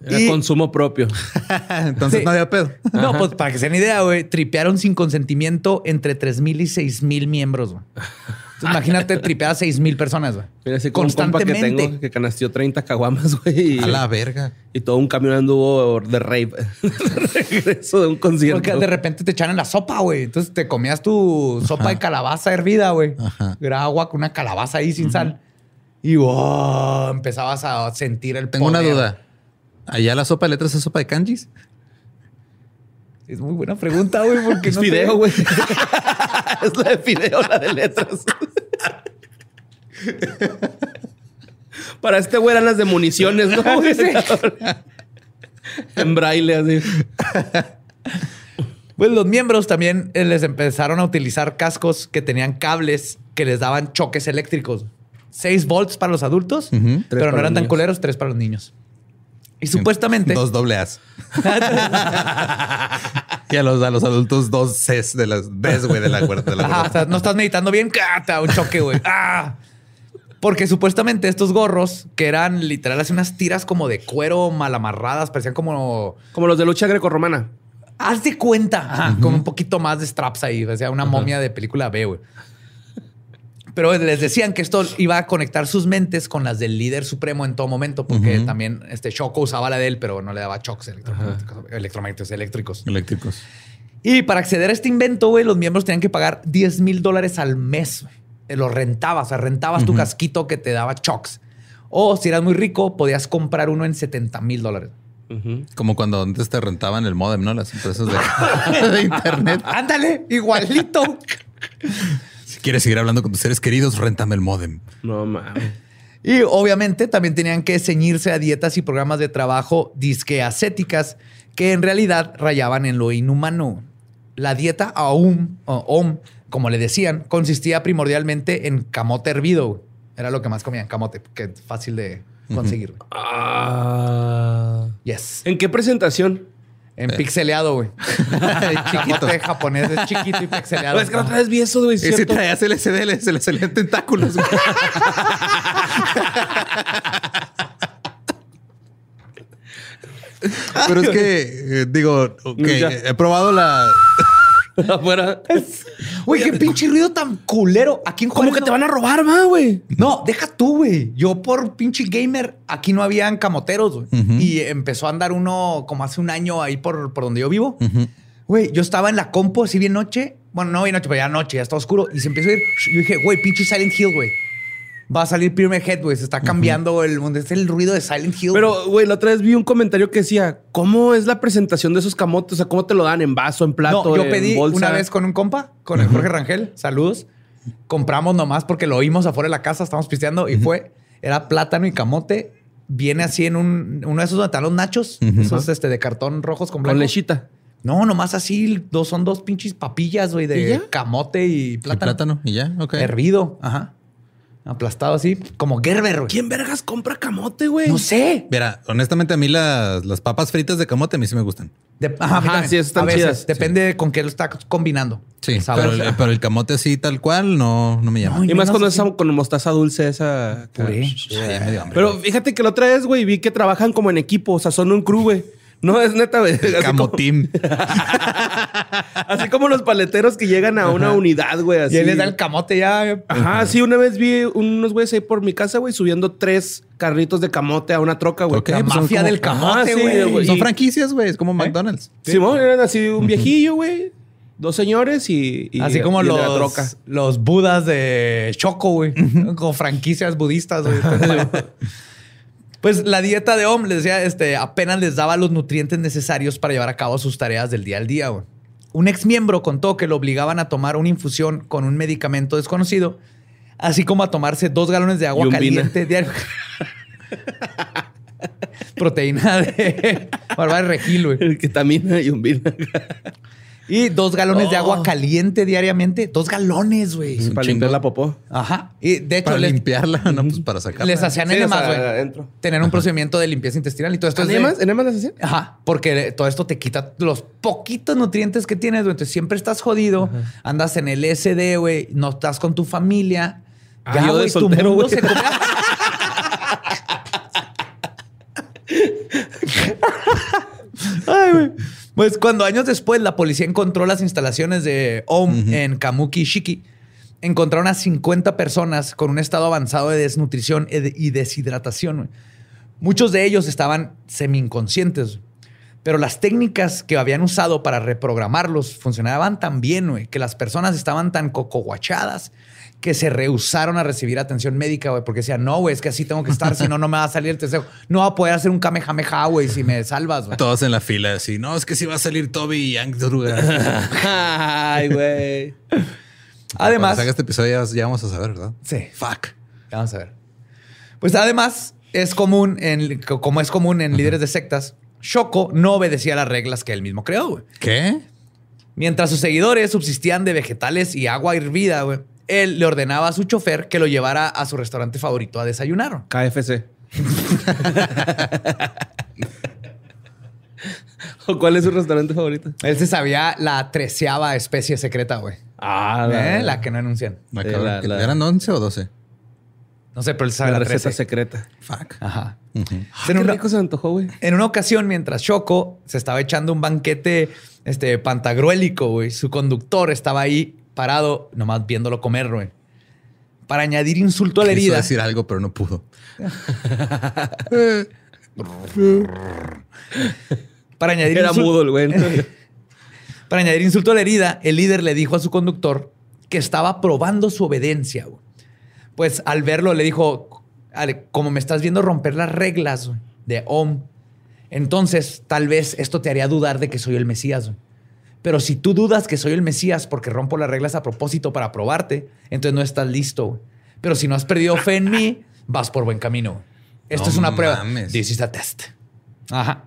Era Y- consumo propio. <laughs> Entonces Sí. no había pedo. No, pues para que se den idea, güey, tripearon sin consentimiento entre 3 mil y 6 mil miembros, güey. <laughs> Entonces, imagínate tripear a 6 mil personas, güey. Mira, como un compa que Constantemente. tengo que canasteó 30 caguamas, güey. Y, A la verga. y todo un camión anduvo de rave. <laughs> Regreso de un concierto. Porque de repente te echaron la sopa, güey. Entonces te comías tu sopa de calabaza hervida, güey. Ajá. Era agua con una calabaza ahí sin sal. Y wow, empezabas a sentir el Tengo una duda. ¿Allá la sopa de letras es sopa de kanjis? Es muy buena pregunta, güey, porque Es no sé. fideo, güey. <laughs> <laughs> es la de fideo, la de letras. Para este güey eran las de municiones, ¿no? <laughs> en braille, así. Pues los miembros también eh, les empezaron a utilizar cascos que tenían cables que les daban choques eléctricos. 6 volts para los adultos, pero no eran tan niños. culeros, tres para los niños. Y supuestamente... Dos doble As. <laughs> y a los, a los adultos dos Cs de las Bs, güey, de la cuerda. o sea, no estás meditando bien, ¡cata! Un choque, güey. <laughs> ¡Ah! Porque supuestamente estos gorros, que eran literal así unas tiras como de cuero mal amarradas, parecían como. Como los de lucha grecorromana. Haz de cuenta, Ajá, con un poquito más de straps ahí. O sea, una momia de película B, güey. Pero les decían que esto iba a conectar sus mentes con las del líder supremo en todo momento, porque también este Shoko usaba la de él, pero no le daba choques electromagnéticos, electromagnéticos, eléctricos. Eléctricos. Y para acceder a este invento, güey, los miembros tenían que pagar 10 mil dólares al mes. Lo rentabas, o sea, rentabas tu casquito que te daba shocks. O si eras muy rico, podías comprar uno en 70 mil dólares. Como cuando antes te rentaban el modem, ¿no? Las empresas de, <laughs> de internet. Ándale, igualito. Si quieres seguir hablando con tus seres queridos, réntame el modem. No mames. <laughs> y obviamente también tenían que ceñirse a dietas y programas de trabajo disque ascéticas que en realidad rayaban en lo inhumano. La dieta AUM, o OM, como le decían, consistía primordialmente en camote hervido. Era lo que más comían, camote, que es fácil de conseguir. Ah. Yes. ¿En qué presentación? En pixeleado, güey. <laughs> chiquito de japonés es chiquito y pixeleado. es que otra vez vi eso, güey. Y si traías LCD, se le salían tentáculos. güey. <laughs> Pero es que, eh, digo, ok, Ya. he probado la... <laughs> Afuera. Güey, qué pinche ruido tan culero. Aquí en ¿Cómo Juárez que no- te van a robar, ma, güey? No, deja tú, güey. Yo por pinche gamer, aquí no habían camoteros, güey. Y empezó a andar uno como hace un año ahí por, por donde yo vivo. Güey, yo estaba en la compo así bien noche. Bueno, no bien noche, pero ya noche, ya está oscuro. Y se empezó a ir. Yo dije, güey, pinche Silent Hill, güey. Va a salir Pyramid Head, güey. Se está cambiando el mundo. Es el ruido de Silent Hill. Pero, güey, la otra vez vi un comentario que decía, ¿cómo es la presentación de esos camotes? O sea, ¿cómo te lo dan? ¿En vaso, en plato, No, yo en pedí bolsa? una vez con un compa, con el Jorge Rangel. Saludos. Compramos nomás porque lo oímos afuera de la casa, estábamos pisteando y fue, era plátano y camote. Viene así en un, uno de esos los nachos, esos este, de cartón rojos con Con blanco. lechita. No, nomás así, dos, son dos pinches papillas, güey, ¿Y de camote y Y plátano. plátano. Y ya, ok. Hervido, ajá. Aplastado así, como Gerber, güey. ¿Quién vergas compra camote, güey? No sé. Mira, honestamente a mí las, las papas fritas de camote a mí sí me gustan. De- ajá, sí, están a veces, chidas. depende con qué lo está combinando. Sí, El pero, el- pero el camote así tal cual no, no me llama. No, Y más cuando es así. con mostaza dulce esa... Puré. Ay, ya me dio hambre, Pero fíjate que la otra vez, güey, vi que trabajan como en equipo. O sea, son un crew, güey. No, es neta, güey. el Así como, camotín. <laughs> así como los paleteros que llegan a una unidad, güey. Así. Y él les da el camote ya. Ajá, sí, una vez vi unos güeyes ahí por mi casa, güey, subiendo tres carritos de camote a una troca, güey. Ok, La pues mafia como- del camote, sí, güey. güey. Son franquicias, güey. Es como McDonald's. Simón, eran así un viejillo, güey. Dos señores y, y- Así como y la los, troca. los budas de Choco, güey. Como franquicias budistas, güey. <laughs> pues la dieta de Om, les decía, este, apenas les daba los nutrientes necesarios para llevar a cabo sus tareas del día al día, güey. Un ex miembro contó que lo obligaban a tomar una infusión con un medicamento desconocido, así como a tomarse dos galones de agua caliente <laughs> diario. Proteína de barba de regil, güey. Ketamina y un vino. Y dos galones de Oh. agua caliente diariamente. Dos galones, güey. Para chingo. limpiar la popó. Ajá. Y de hecho, Para les, limpiarla, <laughs> no, pues para sacarla. les hacían Sí, o enemas, sea, güey. adentro. Tener un procedimiento de limpieza intestinal y todo esto. es de- ¿Enemas? ¿Enemas las hacían? Ajá, porque todo esto te quita los poquitos nutrientes que tienes, güey. Entonces siempre estás jodido, andas en el SD, güey, no estás con tu familia. Ah, yo de güey, tu mundo se come- <laughs> <laughs> Ay, güey. Pues cuando años después la policía encontró las instalaciones de OM en Kamuki Shiki, encontraron a 50 personas con un estado avanzado de desnutrición y de- y deshidratación. Muchos de ellos estaban semi-inconscientes, pero las técnicas que habían usado para reprogramarlos funcionaban tan bien, que las personas estaban tan cocoguachadas que se rehusaron a recibir atención médica, güey, porque decían, no, güey, es que así tengo que estar, si no, no me va a salir el tercero. No va a poder hacer un kamehameha, güey, si me salvas, güey. Todos en la fila así. No, es que si va a salir Toby y Yang Druga. <laughs> Ay, güey. Además, Cuando salga este episodio ya, ya vamos a saber, ¿verdad? sí, Fuck. vamos a ver. Pues además, es común, en, como es común en líderes de sectas, Shoko no obedecía las reglas que él mismo creó, güey. ¿Qué? Mientras sus seguidores subsistían de vegetales y agua hervida, güey, él le ordenaba a su chofer que lo llevara a su restaurante favorito a desayunar. KFC. <laughs> ¿O cuál es su restaurante favorito? Él se sabía la treceava especie secreta, güey. Ah, ¿Eh? La que no anuncian. Sí, la- la- ¿Eran 11 o 12? No sé, pero él sabe la la, receta 13. secreta. Fuck. Ajá. En, Qué una, rico se antojó, güey. en una ocasión, mientras Shoko se estaba echando un banquete este, pantagruélico, güey, su conductor estaba ahí parado, nomás viéndolo comer, güey. Para añadir insulto a la Quiso herida. decir algo, pero no pudo. Para añadir Era mudo el güey. <laughs> Para añadir insulto a la herida, el líder le dijo a su conductor que estaba probando su obediencia. güey. Pues al verlo le dijo, "Ale, como me estás viendo romper las reglas güey, de Om, entonces tal vez esto te haría dudar de que soy el Mesías. güey. Pero si tú dudas que soy el Mesías porque rompo las reglas a propósito para probarte, entonces no estás listo. Pero si no has perdido fe en mí, <laughs> vas por buen camino. Esto No es una prueba. mames. This is a test. Ajá.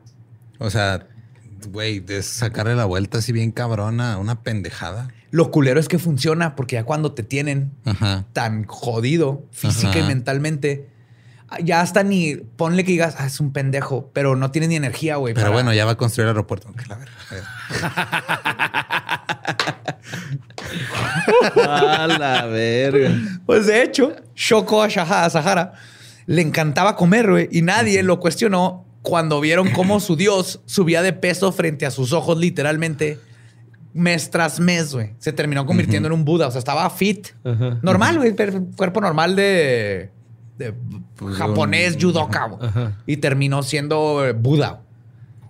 O sea, güey, de sacarle la vuelta así bien cabrona, una pendejada. Lo culero es que funciona porque ya cuando te tienen Ajá. tan jodido física y mentalmente, ya hasta ni ponle que digas, ah, es un pendejo, pero no tiene ni energía, güey. Pero para- bueno, ya va a construir el aeropuerto. Que la verga. <laughs> A la verga. Pues de hecho, Shoko a Shaha- a Sahara le encantaba comer, güey, y nadie lo cuestionó cuando vieron cómo su dios subía de peso frente a sus ojos, literalmente, mes tras mes, güey. Se terminó convirtiendo en un Buda, o sea, estaba fit. Normal, güey, cuerpo normal de, de Pues, japonés, judoka. Y terminó siendo eh, Buda.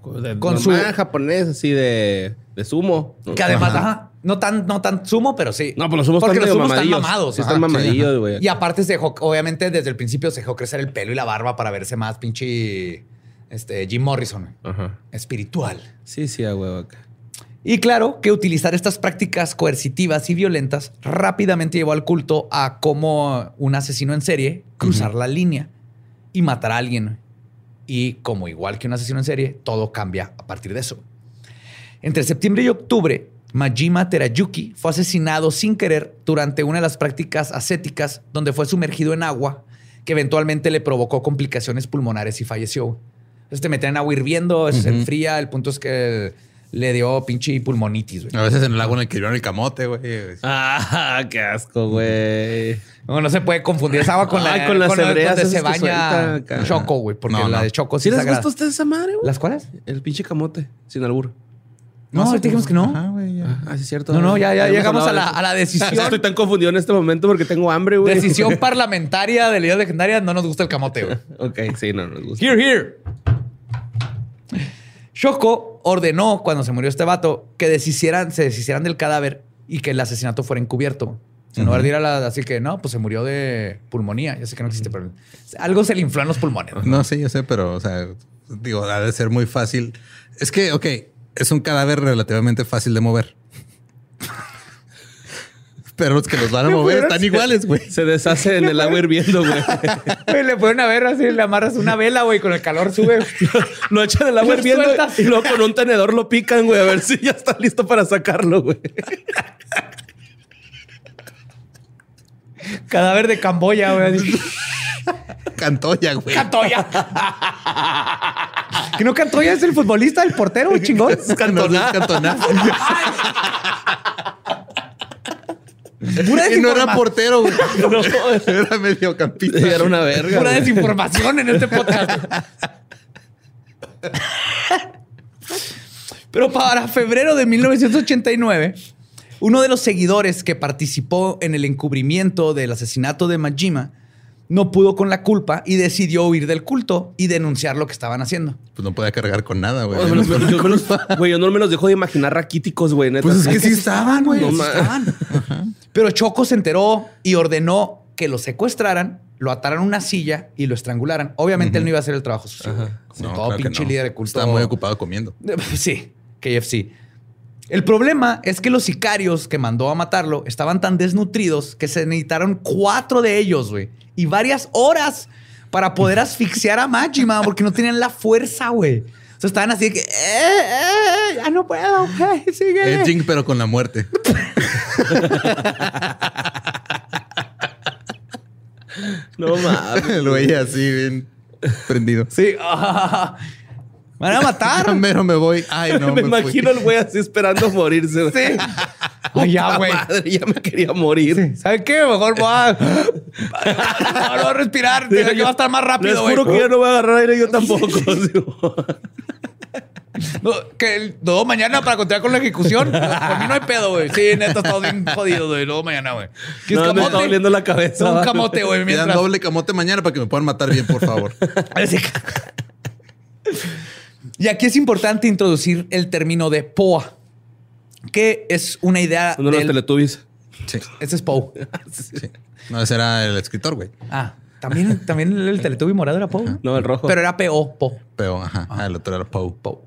Con Con su japonés así de, de sumo. Que además, ajá, no tan, no tan sumo, pero sí. No, pues los sumos Porque están los sumos están mamados. Sí, están mamadillos, güey. Y aparte se dejó, obviamente desde el principio se dejó crecer el pelo y la barba para verse más pinche este, Jim Morrison. Ajá. Espiritual. Sí, sí, a huevo acá. Y claro que utilizar estas prácticas coercitivas y violentas rápidamente llevó al culto a como un asesino en serie cruzar la línea y matar a alguien. Y como igual que un asesino en serie, todo cambia a partir de eso. Entre septiembre y octubre, Majima Terayuki fue asesinado sin querer durante una de las prácticas ascéticas donde fue sumergido en agua que eventualmente le provocó complicaciones pulmonares y falleció. Entonces te meten en agua hirviendo, se enfría, el punto es que le dio pinche pulmonitis. güey. A veces en el lago en el que vieron el camote, güey. Ah, qué asco, güey. No, no se puede confundir esa agua con la, Ay, con las la- hebreas donde se baña suelta. Choco, güey, porque No, la no. de Choco sí ¿Sí es les gusta a ustedes esa madre, güey? ¿Las cuáles? El pinche camote, sin albur. No, ahorita dijimos que no. Ajá, güey. ya. Ah, sí, es cierto. No, no, ya, ya llegamos a la, a la <laughs> decisión. Estoy tan confundido en este momento porque tengo hambre, güey. decisión <laughs> parlamentaria de Liga Legendaria. No nos gusta el camote, güey. ok, sí, no nos gusta. Here, here. Shoko ordenó cuando se murió este vato que deshicieran, se deshicieran del cadáver y que el asesinato fuera encubierto. O sea, en lugar de ir a la, así que no, pues se murió de pulmonía. Ya sé que no existe, pero algo se le infló en los pulmones. No, sí, yo sé, pero, o sea, digo, ha de ser muy fácil. Es que, ok, es un cadáver relativamente fácil de mover. Pero los que los van a <laughs> mover están iguales, güey. Se deshace en el agua hirviendo, <laughs> güey. Le ponen a ver así, le amarras una vela, güey, con el calor sube. Lo echan en el agua hirviendo sueltas. y luego con un tenedor lo pican, güey, a ver si ya está listo para sacarlo, güey. <laughs> Cadáver de Camboya, güey. Cantoya, güey. Cantoya. ¿Que no Cantoya es el futbolista, el portero, chingón? Es Cantona. Cantona. Pura <laughs> Y no era portero, güey. <laughs> <laughs> Era mediocampista. Era una verga. Pura güey. desinformación en este podcast. Pero para febrero de 1989, uno de los seguidores que participó en el encubrimiento del asesinato de Majima no pudo con la culpa y decidió huir del culto y denunciar lo que estaban haciendo. Pues no podía cargar con nada, güey. Yo me los- yo me los- Güey, yo no me los dejo de imaginar raquíticos, güey. neta. Pues es que sí estaban, güey. No sí estaban. Pero Choco se enteró y ordenó que lo secuestraran, lo ataran a una silla y lo estrangularan. Obviamente él no iba a hacer el trabajo sucio, güey, como No, todo claro que pinche no. líder de culto. Está muy ocupado comiendo. <laughs> Sí, KFC. El problema es que los sicarios que mandó a matarlo estaban tan desnutridos que se necesitaron cuatro de ellos, güey, y varias horas para poder <laughs> asfixiar a Majima porque no tenían la fuerza, güey. O sea, estaban así de que, eh, eh, ya no puedo, güey, sigue. Edging, pero con la muerte. <laughs> No mames. El güey así, bien prendido. Sí, ah, <laughs> me van a matar. <laughs> Mero me voy. Ay, no. <laughs> me, fui. imagino al güey así esperando morirse. Sí. Ay, ya, Puta güey. madre, ya me quería morir. ¿Sabes qué? Mejor voy a, no, no, respirar. que va a estar más rápido, Les güey. juro que ya no voy a agarrar aire yo tampoco. No, que el- luego mañana para continuar con la ejecución. Por mí no hay pedo, güey. Sí, neta, estamos bien jodidos, güey. Luego mañana, güey. ¿Quieres No, me está doliendo la cabeza. Un camote, güey. Me dan Mientras... doble camote mañana para que me puedan matar bien, por favor. <laughs> Y aquí es importante introducir el término de POA, que es una idea Uno de los teletubbies. Sí, Ese es Poe. <laughs> sí. No, ese era el escritor, güey. Ah, también, también el Teletubby morado era Poe. ¿no? El rojo. Pero era PO, Po. Pero, ajá, ah, el otro era Poe. Poe.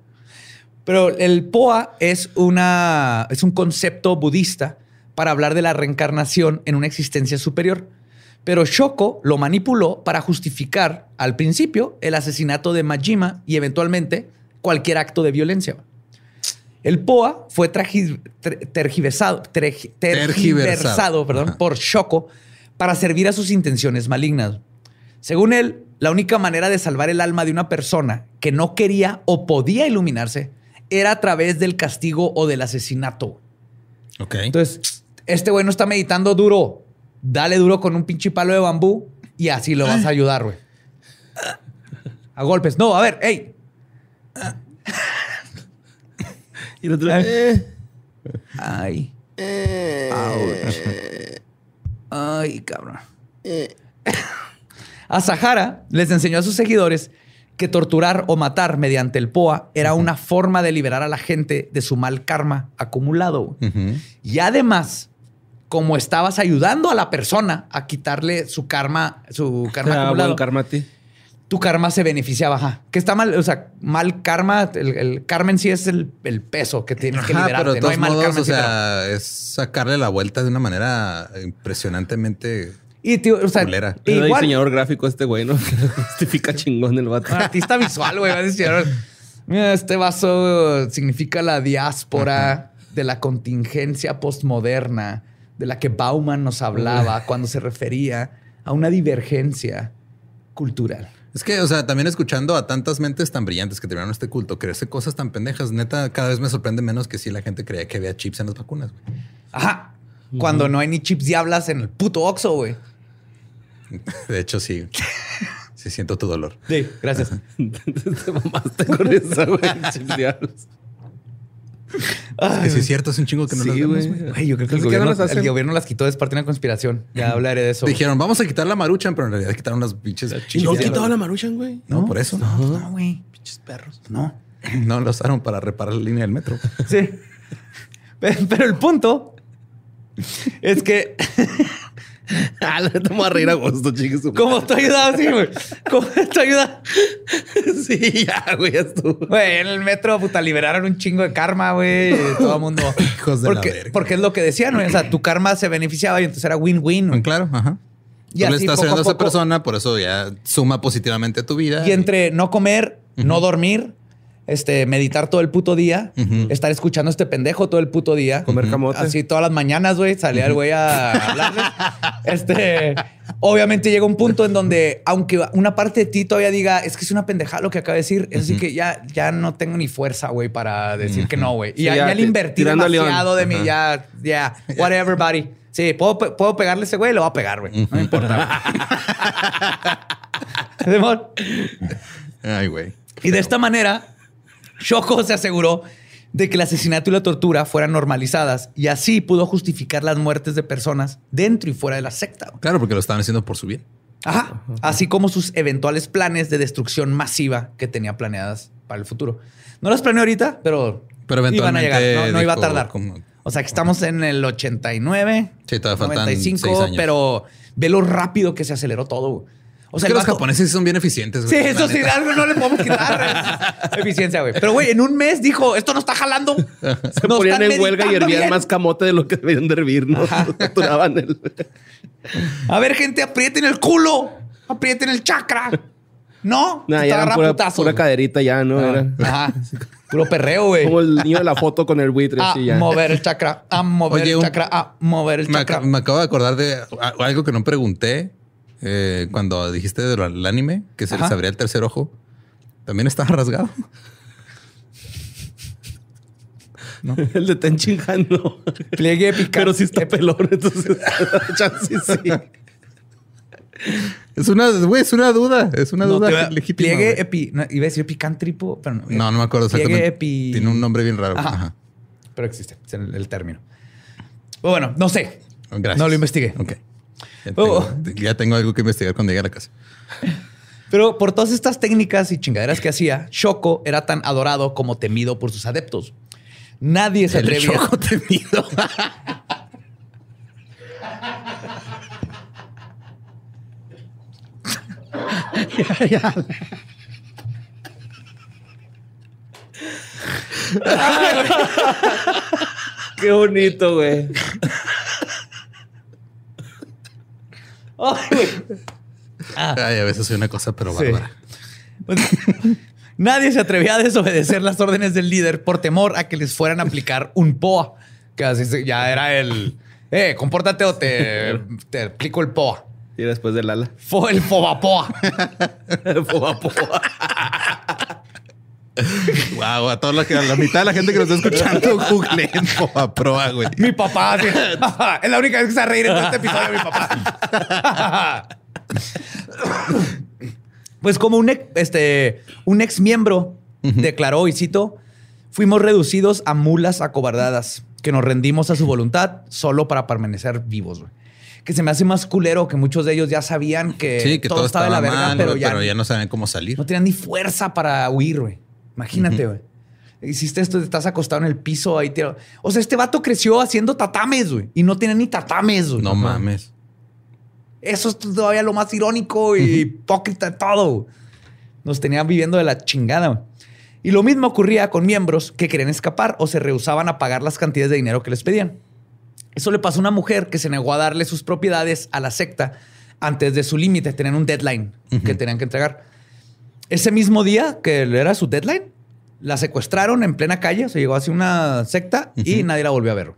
Pero el POA es, una, es un concepto budista para hablar de la reencarnación en una existencia superior. Pero Shoko lo manipuló para justificar al principio el asesinato de Majima y eventualmente cualquier acto de violencia. El POA fue tergiversado, perdón, por Shoko para servir a sus intenciones malignas. Según él, la única manera de salvar el alma de una persona que no quería o podía iluminarse era a través del castigo o del asesinato. Ok. Entonces, este güey no está meditando duro. Dale duro con un pinche palo de bambú y así lo vas a ayudar, güey. A golpes. No, a ver, hey. <laughs> Y el otro, eh, Ay. Ouch. Ay, cabrón. A Sahara les enseñó a sus seguidores que torturar o matar mediante el POA era una forma de liberar a la gente de su mal karma acumulado. Y además, como estabas ayudando a la persona a quitarle su karma, su <laughs> karma ah, acumulado, buen karma a ti. tu karma se beneficiaba. Ajá. Que está mal, o sea, mal karma, el, el karma en sí es el, el peso que tienes que liberarte. pero de no hay todos mal modos, karma en o sí, pero- sea, es sacarle la vuelta de una manera impresionantemente Y, tío, o sea, culera. Era igual, diseñador gráfico este güey, ¿no? <laughs> Justifica chingón el vato. artista visual, güey, mira, este vaso significa la diáspora de la contingencia postmoderna de la que Bauman nos hablaba cuando se refería a una divergencia cultural. Es que, o sea, también escuchando a tantas mentes tan brillantes que terminaron este culto, creerse cosas tan pendejas, neta, cada vez me sorprende menos que si la gente creía que había chips en las vacunas. güey. Ajá. Cuando no hay ni chips diablas en el puto Oxxo, güey. <laughs> De hecho, sí. Sí siento tu dolor. Sí, gracias. <laughs> Te mamaste con esa, güey. <laughs> Diablos. Es que sí es cierto, es un chingo que no Sí, las vemos, güey. yo creo que el ¿Por qué no gobierno, el gobierno las quitó, es parte de una conspiración. Ya hablaré de eso. Dijeron, vamos a quitar la maruchan, pero en realidad quitaron las pinches. Y no quitaba la maruchan, güey. No, por eso. No, güey. Pinches perros. No. No lo usaron para reparar la línea del metro. Sí. Pe- Pero el punto es que, <laughs> Ah, la neta me voy a reír a gusto, chingue su como tú ayudas así, güey. Como tú ayudas. <laughs> Sí, ya, güey, ya estuvo. Güey, en el metro, puta, liberaron un chingo de karma, güey. <laughs> Todo el mundo. Hijos de la porque, verga. Porque es lo que decían, güey. O sea, tu karma se beneficiaba y entonces era win-win. Claro, ajá. Y Tú le así, estás poco a ayudando a esa poco- persona, por eso ya suma positivamente a tu vida. Y entre no comer, no dormir, este, meditar todo el puto día, estar escuchando a este pendejo todo el puto día. Comer camote. Así todas las mañanas, güey, salía el güey a hablarles. Este, obviamente llega un punto en donde, aunque una parte de ti todavía diga, es que es una pendejada lo que acaba de decir, es así que ya, ya no tengo ni fuerza, güey, para decir que no, güey. Y Sí, ya, ya le invertí demasiado de mí, ya, ya, whatever, buddy. Sí, puedo, pe- puedo pegarle a ese güey, lo voy a pegar, güey. No me importa. <laughs> Ay, güey. Y de esta manera, Shoko se aseguró de que el asesinato y la tortura fueran normalizadas y así pudo justificar las muertes de personas dentro y fuera de la secta. Claro, porque lo estaban haciendo por su bien. Ajá. Así como sus eventuales planes de destrucción masiva que tenía planeadas para el futuro. No las planeó ahorita, pero, Pero iban a eventualmente llegar. No, no iba a tardar. como- O sea que estamos en el 89. Sí, todavía faltan 95, seis años. pero ve lo rápido que se aceleró todo. O sea, sea, el los vato- japoneses son bien eficientes. Sí, güey, la eso sí, algo no le podemos quitar. es <laughs> eficiencia, güey. Pero, güey, en un mes dijo, esto no está jalando. Se ponían en huelga y hervían más camote de lo que debían de hervir, ¿no? <laughs> El... A ver, gente, aprieten el culo. Aprieten el chakra. No, Nah, te ya eran agarra pura, caderita ya, ¿no? Ah, Era Ajá. Puro perreo, güey. como el niño de la foto con el buitre. <laughs> A así ya. mover el chakra, a mover Oye, el un- chakra, a mover el Me, chakra. ac- me acabo de acordar de algo que no pregunté eh, cuando dijiste del anime, que se Ajá. les abría el tercer ojo. También estaba <laughs> rasgado. <laughs> El de Tenchinhan no. Pliegue picante. Pero sí está pelón, entonces <laughs> chance sí. Es una, güey, es una duda. Es una No, duda va- legítima. Pliegue güey. epi... no, iba a decir epicántripo, pero no. No, no me acuerdo Pliegue exactamente. epi... Tiene un nombre bien raro. Ajá. Ajá. Pero existe, es el, el término. Bueno, no sé. Gracias. No lo investigué. Ok. Ya Oh. tengo, ya tengo algo que investigar cuando llegue a la casa. Pero por todas estas técnicas y chingaderas que hacía, Shoko era tan adorado como temido por sus adeptos. Nadie se El atrevía. choco temido. Qué bonito, güey. Ay, güey. Ay, a veces soy una cosa, pero Sí. bárbara. <laughs> Nadie se atrevía a desobedecer las órdenes del líder por temor a que les fueran a aplicar un POA, que así ya era el, eh, compórtate o te, <laughs> te aplico el POA. Y después del ala. Fue el FOBAPOA. Poa, <laughs> poa. Wow, a toda la, a la mitad de la gente que nos está escuchando, <laughs> googleen a proa, güey. Mi papá. sí. <laughs> <laughs> es la única vez que se va a reír en todo este episodio, mi papá. pues como un ex, este, un ex miembro declaró, y cito, fuimos reducidos a mulas acobardadas, que nos rendimos a su voluntad solo para permanecer vivos. güey. Que se me hace más culero que muchos de ellos ya sabían que, Sí, que todo, estaba de la verga, mal, pero, ya, pero ya no saben cómo salir. no tenían ni fuerza para huir, güey. Imagínate, güey. Hiciste esto, estás acostado en el piso ahí. tirado. O sea, este vato creció haciendo tatames, güey. Y no tenía ni tatames, güey. No mames. Eso es todavía lo más irónico y hipócrita de todo. Nos tenían viviendo de la chingada. güey. Y lo mismo ocurría con miembros que querían escapar o se rehusaban a pagar las cantidades de dinero que les pedían. Eso le pasó a una mujer que se negó a darle sus propiedades a la secta antes de su límite. Tenían un deadline que tenían que entregar. Ese mismo día que era su deadline, la secuestraron en plena calle. Se llegó hacia una secta y nadie la volvió a ver.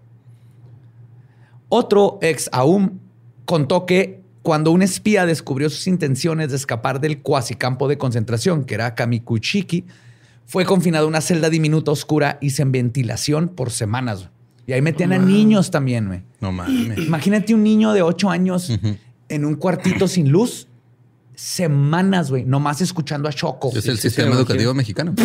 Otro ex Aum contó que cuando un espía descubrió sus intenciones de escapar del cuasicampo de concentración, que era Kamikuchiki, fue confinado a una celda diminuta oscura y sin ventilación por semanas. Y ahí metían a niños también, güey. No mames. Imagínate un niño de 8 años en un cuartito sin luz, semanas, güey, nomás escuchando a Choco. Es el sí, sistema sí, educativo mexicano. <laughs>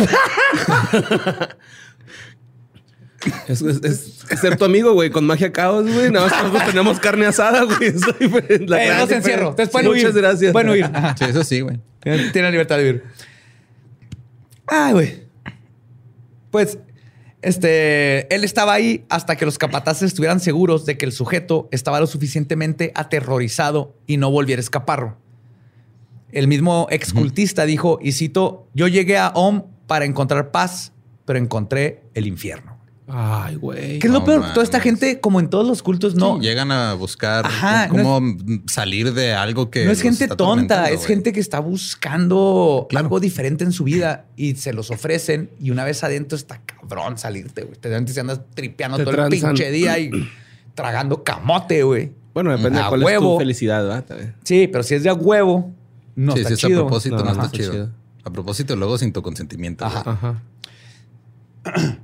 Es, es- es- es ser tu amigo, güey, con magia caos, güey. Nada más nosotros tenemos carne asada, güey. Eso <laughs> es diferente. La Eh, no se encierro. Ustedes pueden huir. Muchas gracias. Pueden huir. Sí, eso sí, güey. Tiene tiene la libertad de vivir. Ay, güey. Pues, este, él estaba ahí hasta que los capataces estuvieran seguros de que el sujeto estaba lo suficientemente aterrorizado y no volviera a escapar. El mismo excultista dijo, y cito, yo llegué a Om para encontrar paz, pero encontré el infierno. Ay, güey. ¿Qué es lo No peor? Toda esta gente, como en todos los cultos, no, Sí, llegan a buscar Ajá, cómo salir de algo que. no es gente tonta, es gente que está buscando Claro. algo diferente en su vida y se los ofrecen y una vez adentro está cabrón salirte, güey. Te antes andas tripeando Te todo el pinche día y tragando camote, güey. Bueno, depende A de cuál es huevo. tu felicidad, ¿verdad? Sí, pero si es de a huevo, no sí, está es a propósito, no, No, está chido. chido. A propósito, luego sin tu consentimiento. Ajá.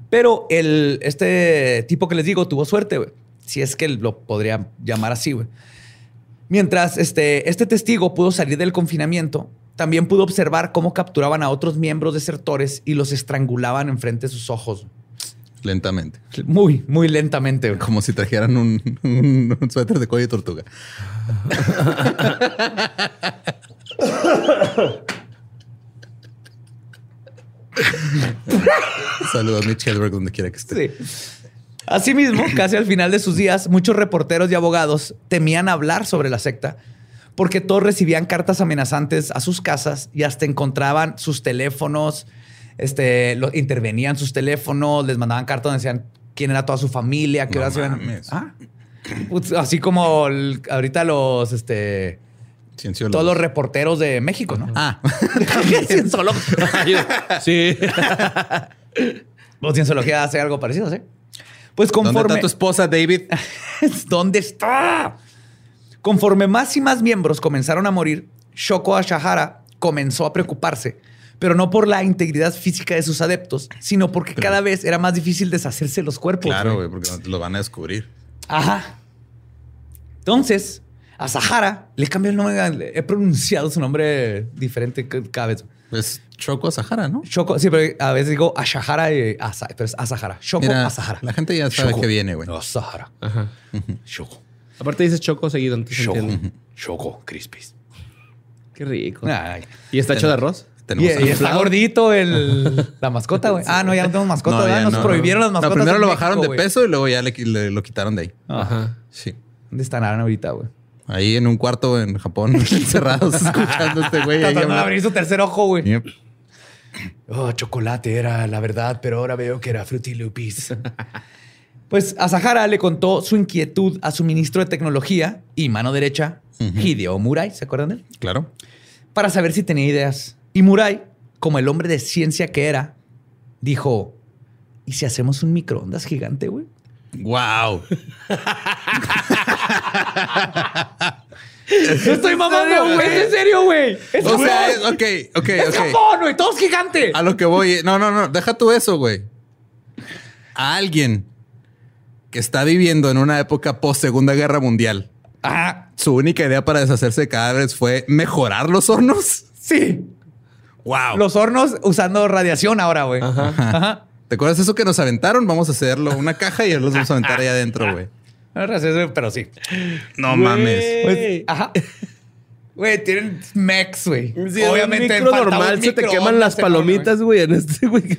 Pero el, este tipo que les digo tuvo suerte, güey. Si es que lo podría llamar así, güey. Mientras este, este testigo pudo salir del confinamiento, también pudo observar cómo capturaban a otros miembros desertores y los estrangulaban enfrente de sus ojos. Lentamente. Muy, muy lentamente. güey. Como si trajeran un, un- un suéter de cuello de tortuga. <laughs> Saludos a Mitch Hedberg donde quiera que esté. Sí. Asimismo, casi al final de sus días, muchos reporteros y abogados temían hablar sobre la secta porque todos recibían cartas amenazantes a sus casas y hasta encontraban sus teléfonos, este, lo- intervenían sus teléfonos, les mandaban cartas donde decían quién era toda su familia, qué No iban- mames. Ah. Pues, Así como el- ahorita los, este, Cienciólogo. todos los reporteros de México, ¿no? Ah, <laughs> Cienciólogos. Sí. O cienciología hace algo parecido, ¿sí? Pues ¿dónde conforme... está tu esposa, David? <laughs> ¿Dónde está? Conforme más y más miembros comenzaron a morir, Shoko Ashahara comenzó a preocuparse, pero no por la integridad física de sus adeptos, sino porque cada vez era más difícil deshacerse de los cuerpos. Claro, güey, porque lo van a descubrir. Ajá. Entonces, a Sahara le cambió el nombre. He pronunciado su nombre diferente ca- cada vez. Pues Choco Sahara, ¿no? Shoko, sí, pero a veces digo Ashahara y Asa, pero es Asahara. Shoko Mira, Asahara. la gente ya sabe Shoko que viene, güey. Asahara. Ajá. Shoko. Aparte dices choco seguido, entonces entiendo. Shoko Crispies. Qué rico. Ay. ¿Y está hecho de arroz? Y, Tenemos y está gordito el, la mascota, güey. Ah, no, ya no tenemos mascota, No, Nos no. prohibieron las No, mascotas. primero en lo México, bajaron de peso y luego ya le, le- lo quitaron de ahí. Ajá. Sí. ¿Dónde están ahorita, güey? Ahí en un cuarto en Japón, <laughs> encerrados, escuchando a este güey. Tratando de abrir su tercer ojo, güey. Yep. Oh, chocolate era la verdad, pero ahora veo que era Fruity Loopies. pues Asahara le contó su inquietud a su ministro de tecnología y mano derecha, Hideo Murai, ¿se acuerdan de él? Claro. Para saber si tenía ideas. Y Murai, como el hombre de ciencia que era, dijo, ¿y si hacemos un microondas gigante, güey? Wow. <laughs> <laughs> No estoy mamando, güey. Es en serio, güey. Es O sea, es- ok, ok, Es ok. Japón, güey. Todo es gigante. A lo que voy. No, no, no. Deja tú eso, güey. A alguien que está viviendo en una época post Segunda Guerra Mundial, Ah, su única idea para deshacerse de cadáveres fue mejorar los hornos. sí. Wow. Los hornos usando radiación ahora, güey. Ajá. ¿Te acuerdas eso que nos aventaron? Vamos a hacerlo una caja y los vamos a aventar ahí adentro, güey. Pero sí. No mames. Pues, ajá. <laughs> Güey, tienen mechs, güey. Sí, Obviamente, en normal se te queman las palomitas, güey, en este, güey.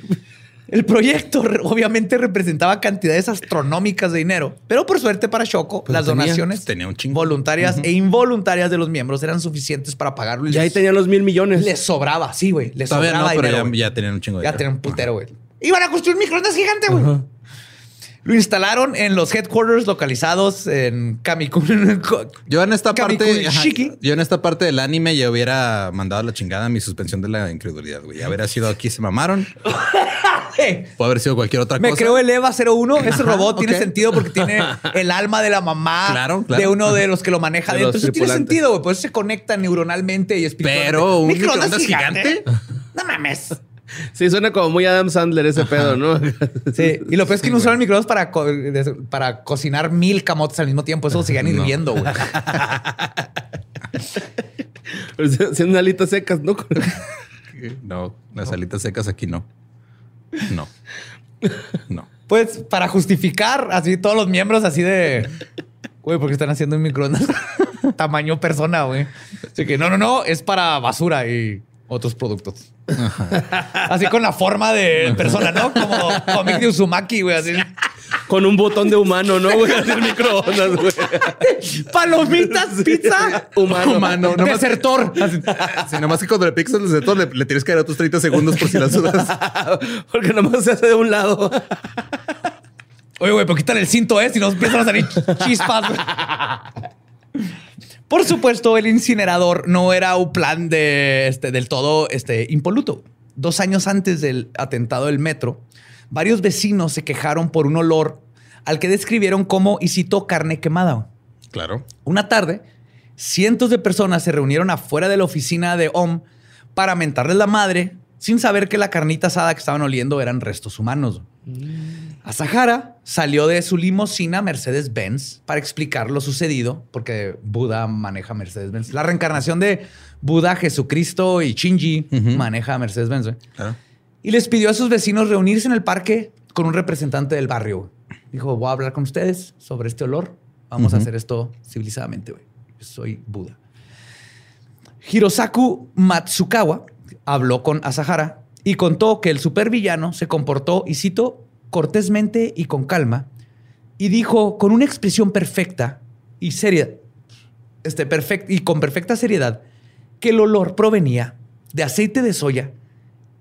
El proyecto obviamente representaba cantidades astronómicas de dinero, pero por suerte para Shoko, Pero las tenía- donaciones tenía un chingo. voluntarias e involuntarias de los miembros eran suficientes para pagarlo. Y ahí tenían los mil millones. Les sobraba, sí, güey. Les Todavía no, sobraba pero dinero, ya, güey. ya tenían un chingo de Ya dinero. tenían un putero, güey. Iban a construir un microondas gigante, güey. Lo instalaron en los headquarters localizados en Kamikun. <laughs> Yo en esta parte, ajá, yo en esta parte del anime ya hubiera mandado a la chingada mi suspensión de la incredulidad, güey. Ya hubiera sido aquí se mamaron. <laughs> Puede haber sido cualquier otra Me cosa. creo el EVA 01. Ese Ajá, robot tiene sentido porque tiene <laughs> el alma de la mamá Claro, claro. de uno de los que lo maneja De dentro. Eso tiene sentido, güey. Por eso se conecta neuronalmente y espiritualmente. Pero un microondas gigante. No mames. Sí, suena como muy Adam Sandler ese pedo, ¿no? <laughs> Sí, y lo peor es que no usaron microondas para, co- para cocinar mil camotes al mismo tiempo. Eso lo seguían No. hirviendo, güey. <laughs> Pero Haciendo alitas secas, ¿no? <laughs> No, las alitas secas aquí no. No. No. Pues para justificar así todos los miembros así de... Güey, porque están haciendo un microondas tamaño persona, güey. Así que no, no, no, es para basura y otros productos. Así con la forma de persona, ¿no? Como cómic de Uzumaki, güey. Así. Con un botón de humano, ¿no, güey? Hacer microondas, güey. Palomitas, pizza, Humano. Humano, nomás- desertor. Así. Sí, nomás que cuando le picas el desertor le, le tienes que dar otros 30 segundos por si las dudas. <laughs> Porque nomás se hace de un lado. Oye, güey, pero quítale el cinto, ¿eh? Si no empiezan a salir chispas. güey. Por supuesto, el incinerador no era un plan de, este, del todo este, impoluto. Dos años antes del atentado del metro, varios vecinos se quejaron por un olor al que describieron como, y cito, carne quemada. Claro. Una tarde, cientos de personas se reunieron afuera de la oficina de OM para mentarles la madre sin saber que la carnita asada que estaban oliendo eran restos humanos. Asahara salió de su limusina Mercedes-Benz para explicar lo sucedido, porque Buda maneja Mercedes-Benz. La reencarnación de Buda, Jesucristo y Shinji maneja Mercedes-Benz. Y les pidió a sus vecinos reunirse en el parque con un representante del barrio. Dijo, voy a hablar con ustedes sobre este olor. Vamos a hacer esto civilizadamente, güey. Yo soy Buda. Hirosaku Matsukawa habló con Asahara y contó que el supervillano se comportó, y cito, cortésmente y con calma, y dijo con una expresión perfecta y seria, este, perfect- y con perfecta seriedad, que el olor provenía de aceite de soya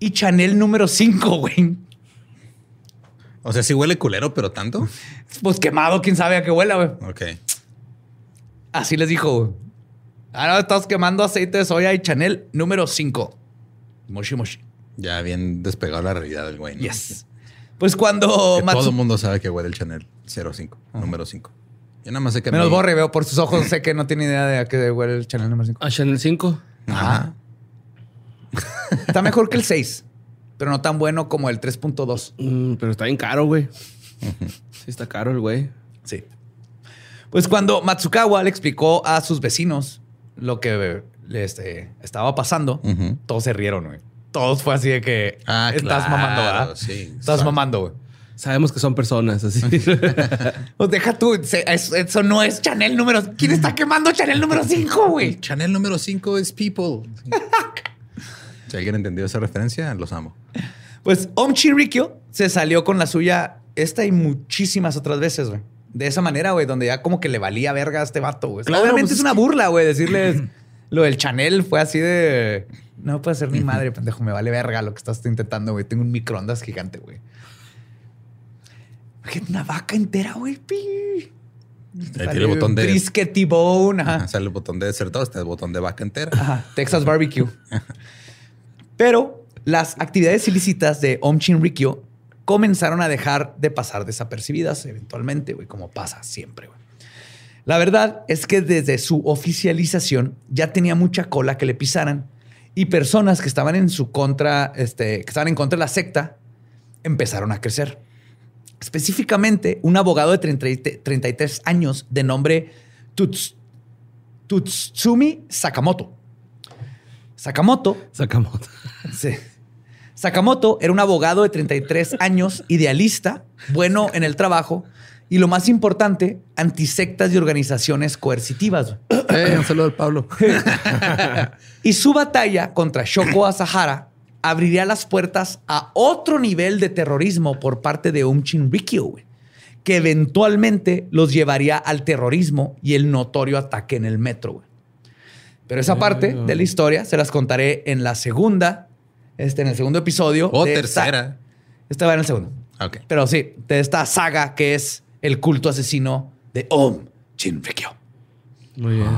y Chanel número 5, <laughs> güey. O sea, sí huele culero, pero tanto. Pues quemado, quién sabe a qué huela, güey. Ok. Así les dijo, güey. Ahora estás quemando aceite de soya y Chanel número 5. Moshi moshi. Ya bien despegado la realidad del güey. ¿no? Yes. Pues cuando Que Matsu- todo el mundo sabe que huele el Chanel 05, número 5. Yo nada más sé que. Menos mi- borre, veo por sus ojos, sé que no tiene idea de a qué huele el Chanel número 5. A Chanel 5. Ajá. Está mejor que el 6, pero no tan bueno como el 3.2. Mm, pero está bien caro, güey. Sí, está caro el güey. Sí. Pues cuando Matsukawa le explicó a sus vecinos lo que le, este, estaba pasando, todos se rieron, güey. Todos fue así de que Ah, estás claro, mamando, ¿verdad? sí. Estás mamando, güey. Sabemos que son personas así. <laughs> Pues deja tú, eso, no es Chanel número. ¿Quién está quemando Chanel número 5, güey? Chanel número 5 es People. <laughs> si alguien entendió esa referencia, los amo. Pues Om Chinrikyo se salió con la suya esta y muchísimas otras veces, güey. De esa manera, güey, donde ya como que le valía verga a este vato, güey. Claro, Obviamente pues es es una burla, güey, decirles <clears throat> lo del Chanel fue así de no puede ser ni madre, pendejo, me vale verga lo que estás intentando, güey. Tengo un microondas gigante, güey. Una vaca entera, güey. Ahí tiene el botón de. Brisket ajá. Ajá, Sale el botón de desertor, está el botón de vaca entera. Ajá, Texas Barbecue. Pero las actividades ilícitas de Om Chinrikyo comenzaron a dejar de pasar desapercibidas eventualmente, güey, como pasa siempre, güey. La verdad es que desde su oficialización ya tenía mucha cola que le pisaran y personas que estaban en su contra, este, que estaban en contra de la secta, empezaron a crecer. Específicamente, un abogado de 30 y- 33 años de nombre Tuts- Tutsumi Sakamoto. Sakamoto Sacamos. <laughs> Sí. Sakamoto era un abogado de 33 años, idealista, bueno en el trabajo y lo más importante, antisectas y organizaciones coercitivas. Eh, un saludo al Pablo. <laughs> Y su batalla contra Shoko Asahara abriría las puertas a otro nivel de terrorismo por parte de Um Chinrikyo, güey, que eventualmente los llevaría al terrorismo y el notorio ataque en el metro. güey. Pero esa parte de la historia se las contaré en la segunda, este, en el segundo episodio. O esta- tercera. Esta va en el segundo. Ok. Pero sí, de esta saga que es el culto asesino de Om Chinrikyo. Muy bien.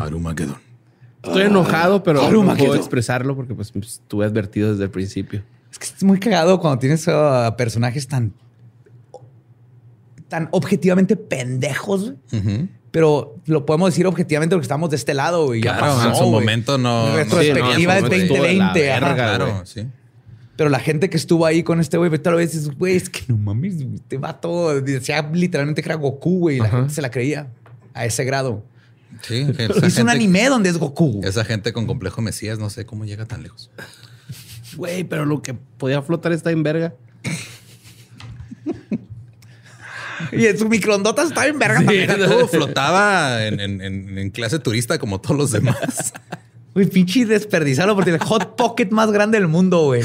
Estoy enojado, pero no puedo expresarlo porque pues, pues, estuve advertido desde el principio. Es que es muy cagado cuando tienes a personajes tan, tan objetivamente pendejos, güey. Ujú. pero lo podemos decir objetivamente porque estamos de este lado y ya Claro, pasó, en su güey. momento no. no- Retrospectiva Sí, no, de la 2020. ajá. verga, Claro, güey. sí. Pero la gente que estuvo ahí con este güey, tal vez dices, güey, es que no mames, este vato decía literalmente que era Goku, güey, y la Ajá. gente se la creía a ese grado. Sí, esa Hizo un gente- anime donde es Goku. Esa gente con complejo mesías, no sé cómo llega tan lejos. Güey, pero lo que podía flotar está en verga. Y en su microondotas estaba en verga también. Todo <laughs> flotaba en, en- en- en clase turista como todos los demás. Güey, pinche desperdiciarlo porque el hot pocket más grande del mundo, güey.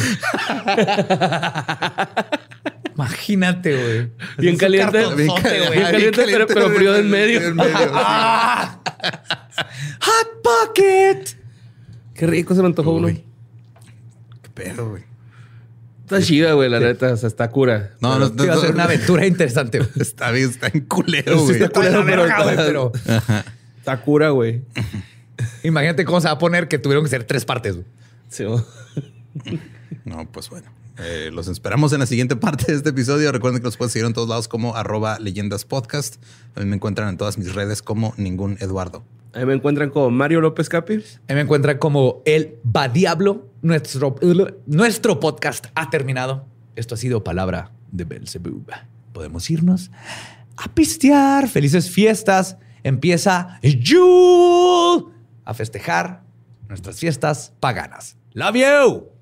Imagínate, güey. Bien caliente, bien caliente, pero- pero frío en medio. En medio. ¡Ah! <laughs> ¡Hot pocket! Qué rico se me antojó uno. Qué pedo, güey. Está chida, güey, la neta. O sea, está cura. No, no, no, Iba a ser una aventura interesante. güey. Está bien, está en culero, Sí, está pero, güey, está- pero está cura, güey. <laughs> imagínate cómo se va a poner que tuvieron que ser tres partes. Sí. No, pues bueno. Eh, los esperamos en la siguiente parte de este episodio. Recuerden que los pueden seguir en todos lados como arroba leyendas podcast. A mí me encuentran en todas mis redes como ningún Eduardo. Ahí me encuentran como Mario López Capi. Ahí me encuentran como el Va Diablo. Nuestro, nuestro podcast ha terminado. Esto ha sido Palabra de Belzebub. Podemos irnos a pistear. Felices fiestas. Empieza Yule a festejar nuestras fiestas paganas. Love you.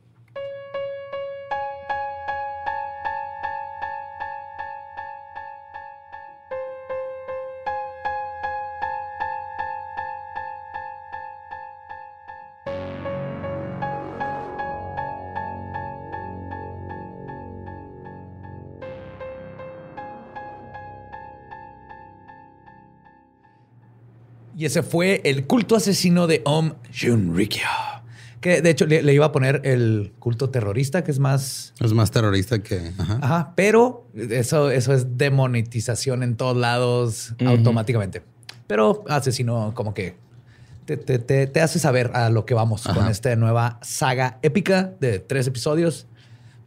Y ese fue el culto asesino de Om Shinrikyo. Que de hecho le, le iba a poner el culto terrorista, que es más. Es más terrorista que. Ajá. Ajá, pero eso, eso es demonetización en todos lados automáticamente. Pero asesino, como que te, te- te- te hace saber a lo que vamos con esta nueva saga épica de tres episodios.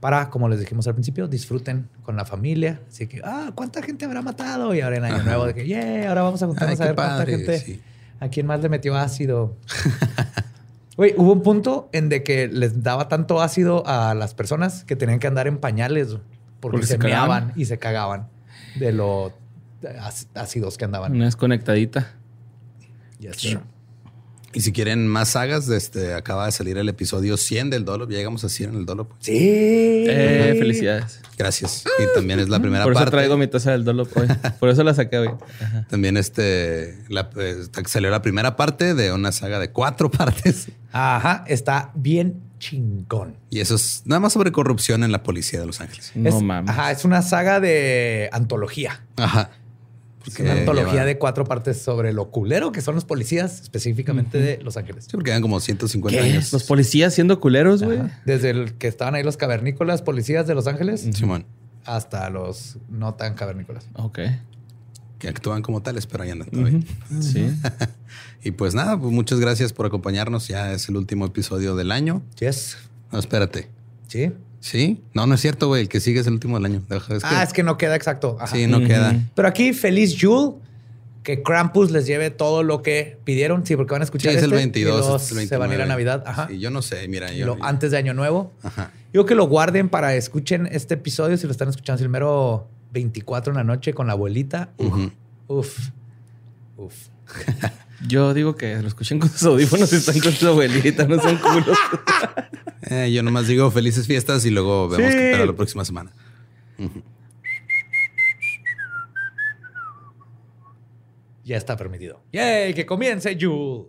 Para, como les dijimos al principio, disfruten con la familia. Así que, ah, ¿cuánta gente habrá matado? Y ahora en Año Ajá. Nuevo, de que, yeah, ahora vamos a juntarnos Ay, a ver cuánta padre, gente. sí. ¿A quién más le metió ácido? <laughs> Güey, hubo un punto en de que les daba tanto ácido a las personas que tenían que andar en pañales porque, Porque se, se meaban y se cagaban de lo ácidos que andaban. Una desconectadita. Yes, sir. Y si quieren más sagas, este, acaba de salir el episodio 100 del Dolop. Ya llegamos a 100 en el Dolop. Sí. Eh, felicidades. Gracias. Y también es la primera Por eso parte. traigo mi taza del Dolop hoy. Por eso la saqué hoy. Ajá. También este, la, eh, salió la primera parte de una saga de cuatro <laughs> partes. Ajá, está bien chingón. Y eso es nada más sobre corrupción en la policía de Los Ángeles. No Es- mames. Ajá, es una saga de antología. Ajá. Es una antología lleva- de cuatro partes sobre lo culero que son los policías, específicamente de Los Ángeles. Sí, porque eran como 150 ¿Qué? años. Los policías siendo culeros, güey. Desde el que estaban ahí los cavernícolas policías de Los Ángeles Simón. hasta los no tan cavernícolas. Ok. Que actúan como tales, pero ahí andan todavía. Sí. <laughs> Y pues nada, pues muchas gracias por acompañarnos. Ya es el último episodio del año. Yes. No, espérate. Sí. ¿Sí? No, no es cierto, güey. El que sigue es el último del año. Deja- es que- ah, es que no queda exacto. Ajá. Sí, no queda. Pero aquí, feliz Yule. Que Krampus les lleve todo lo que pidieron. Sí, porque van a Sí, escuchar es el este, 22, y luego es el 29. Se van a ir a Navidad. Ajá. Sí, yo no sé, mira. Yo, lo- antes de Año Nuevo. Ajá. Yo que lo guarden para escuchen este episodio. Si lo están escuchando, es el mero 24 en la noche con la abuelita. Uf. Ujú. Uf. Uf. <laughs> Yo digo que lo escuchen con sus audífonos y están con su abuelita, no son culos. <laughs> Eh, yo nomás digo felices fiestas y luego vemos Sí. qué espera la próxima semana. Ya está permitido. ¡Yay! ¡Que comience Yule!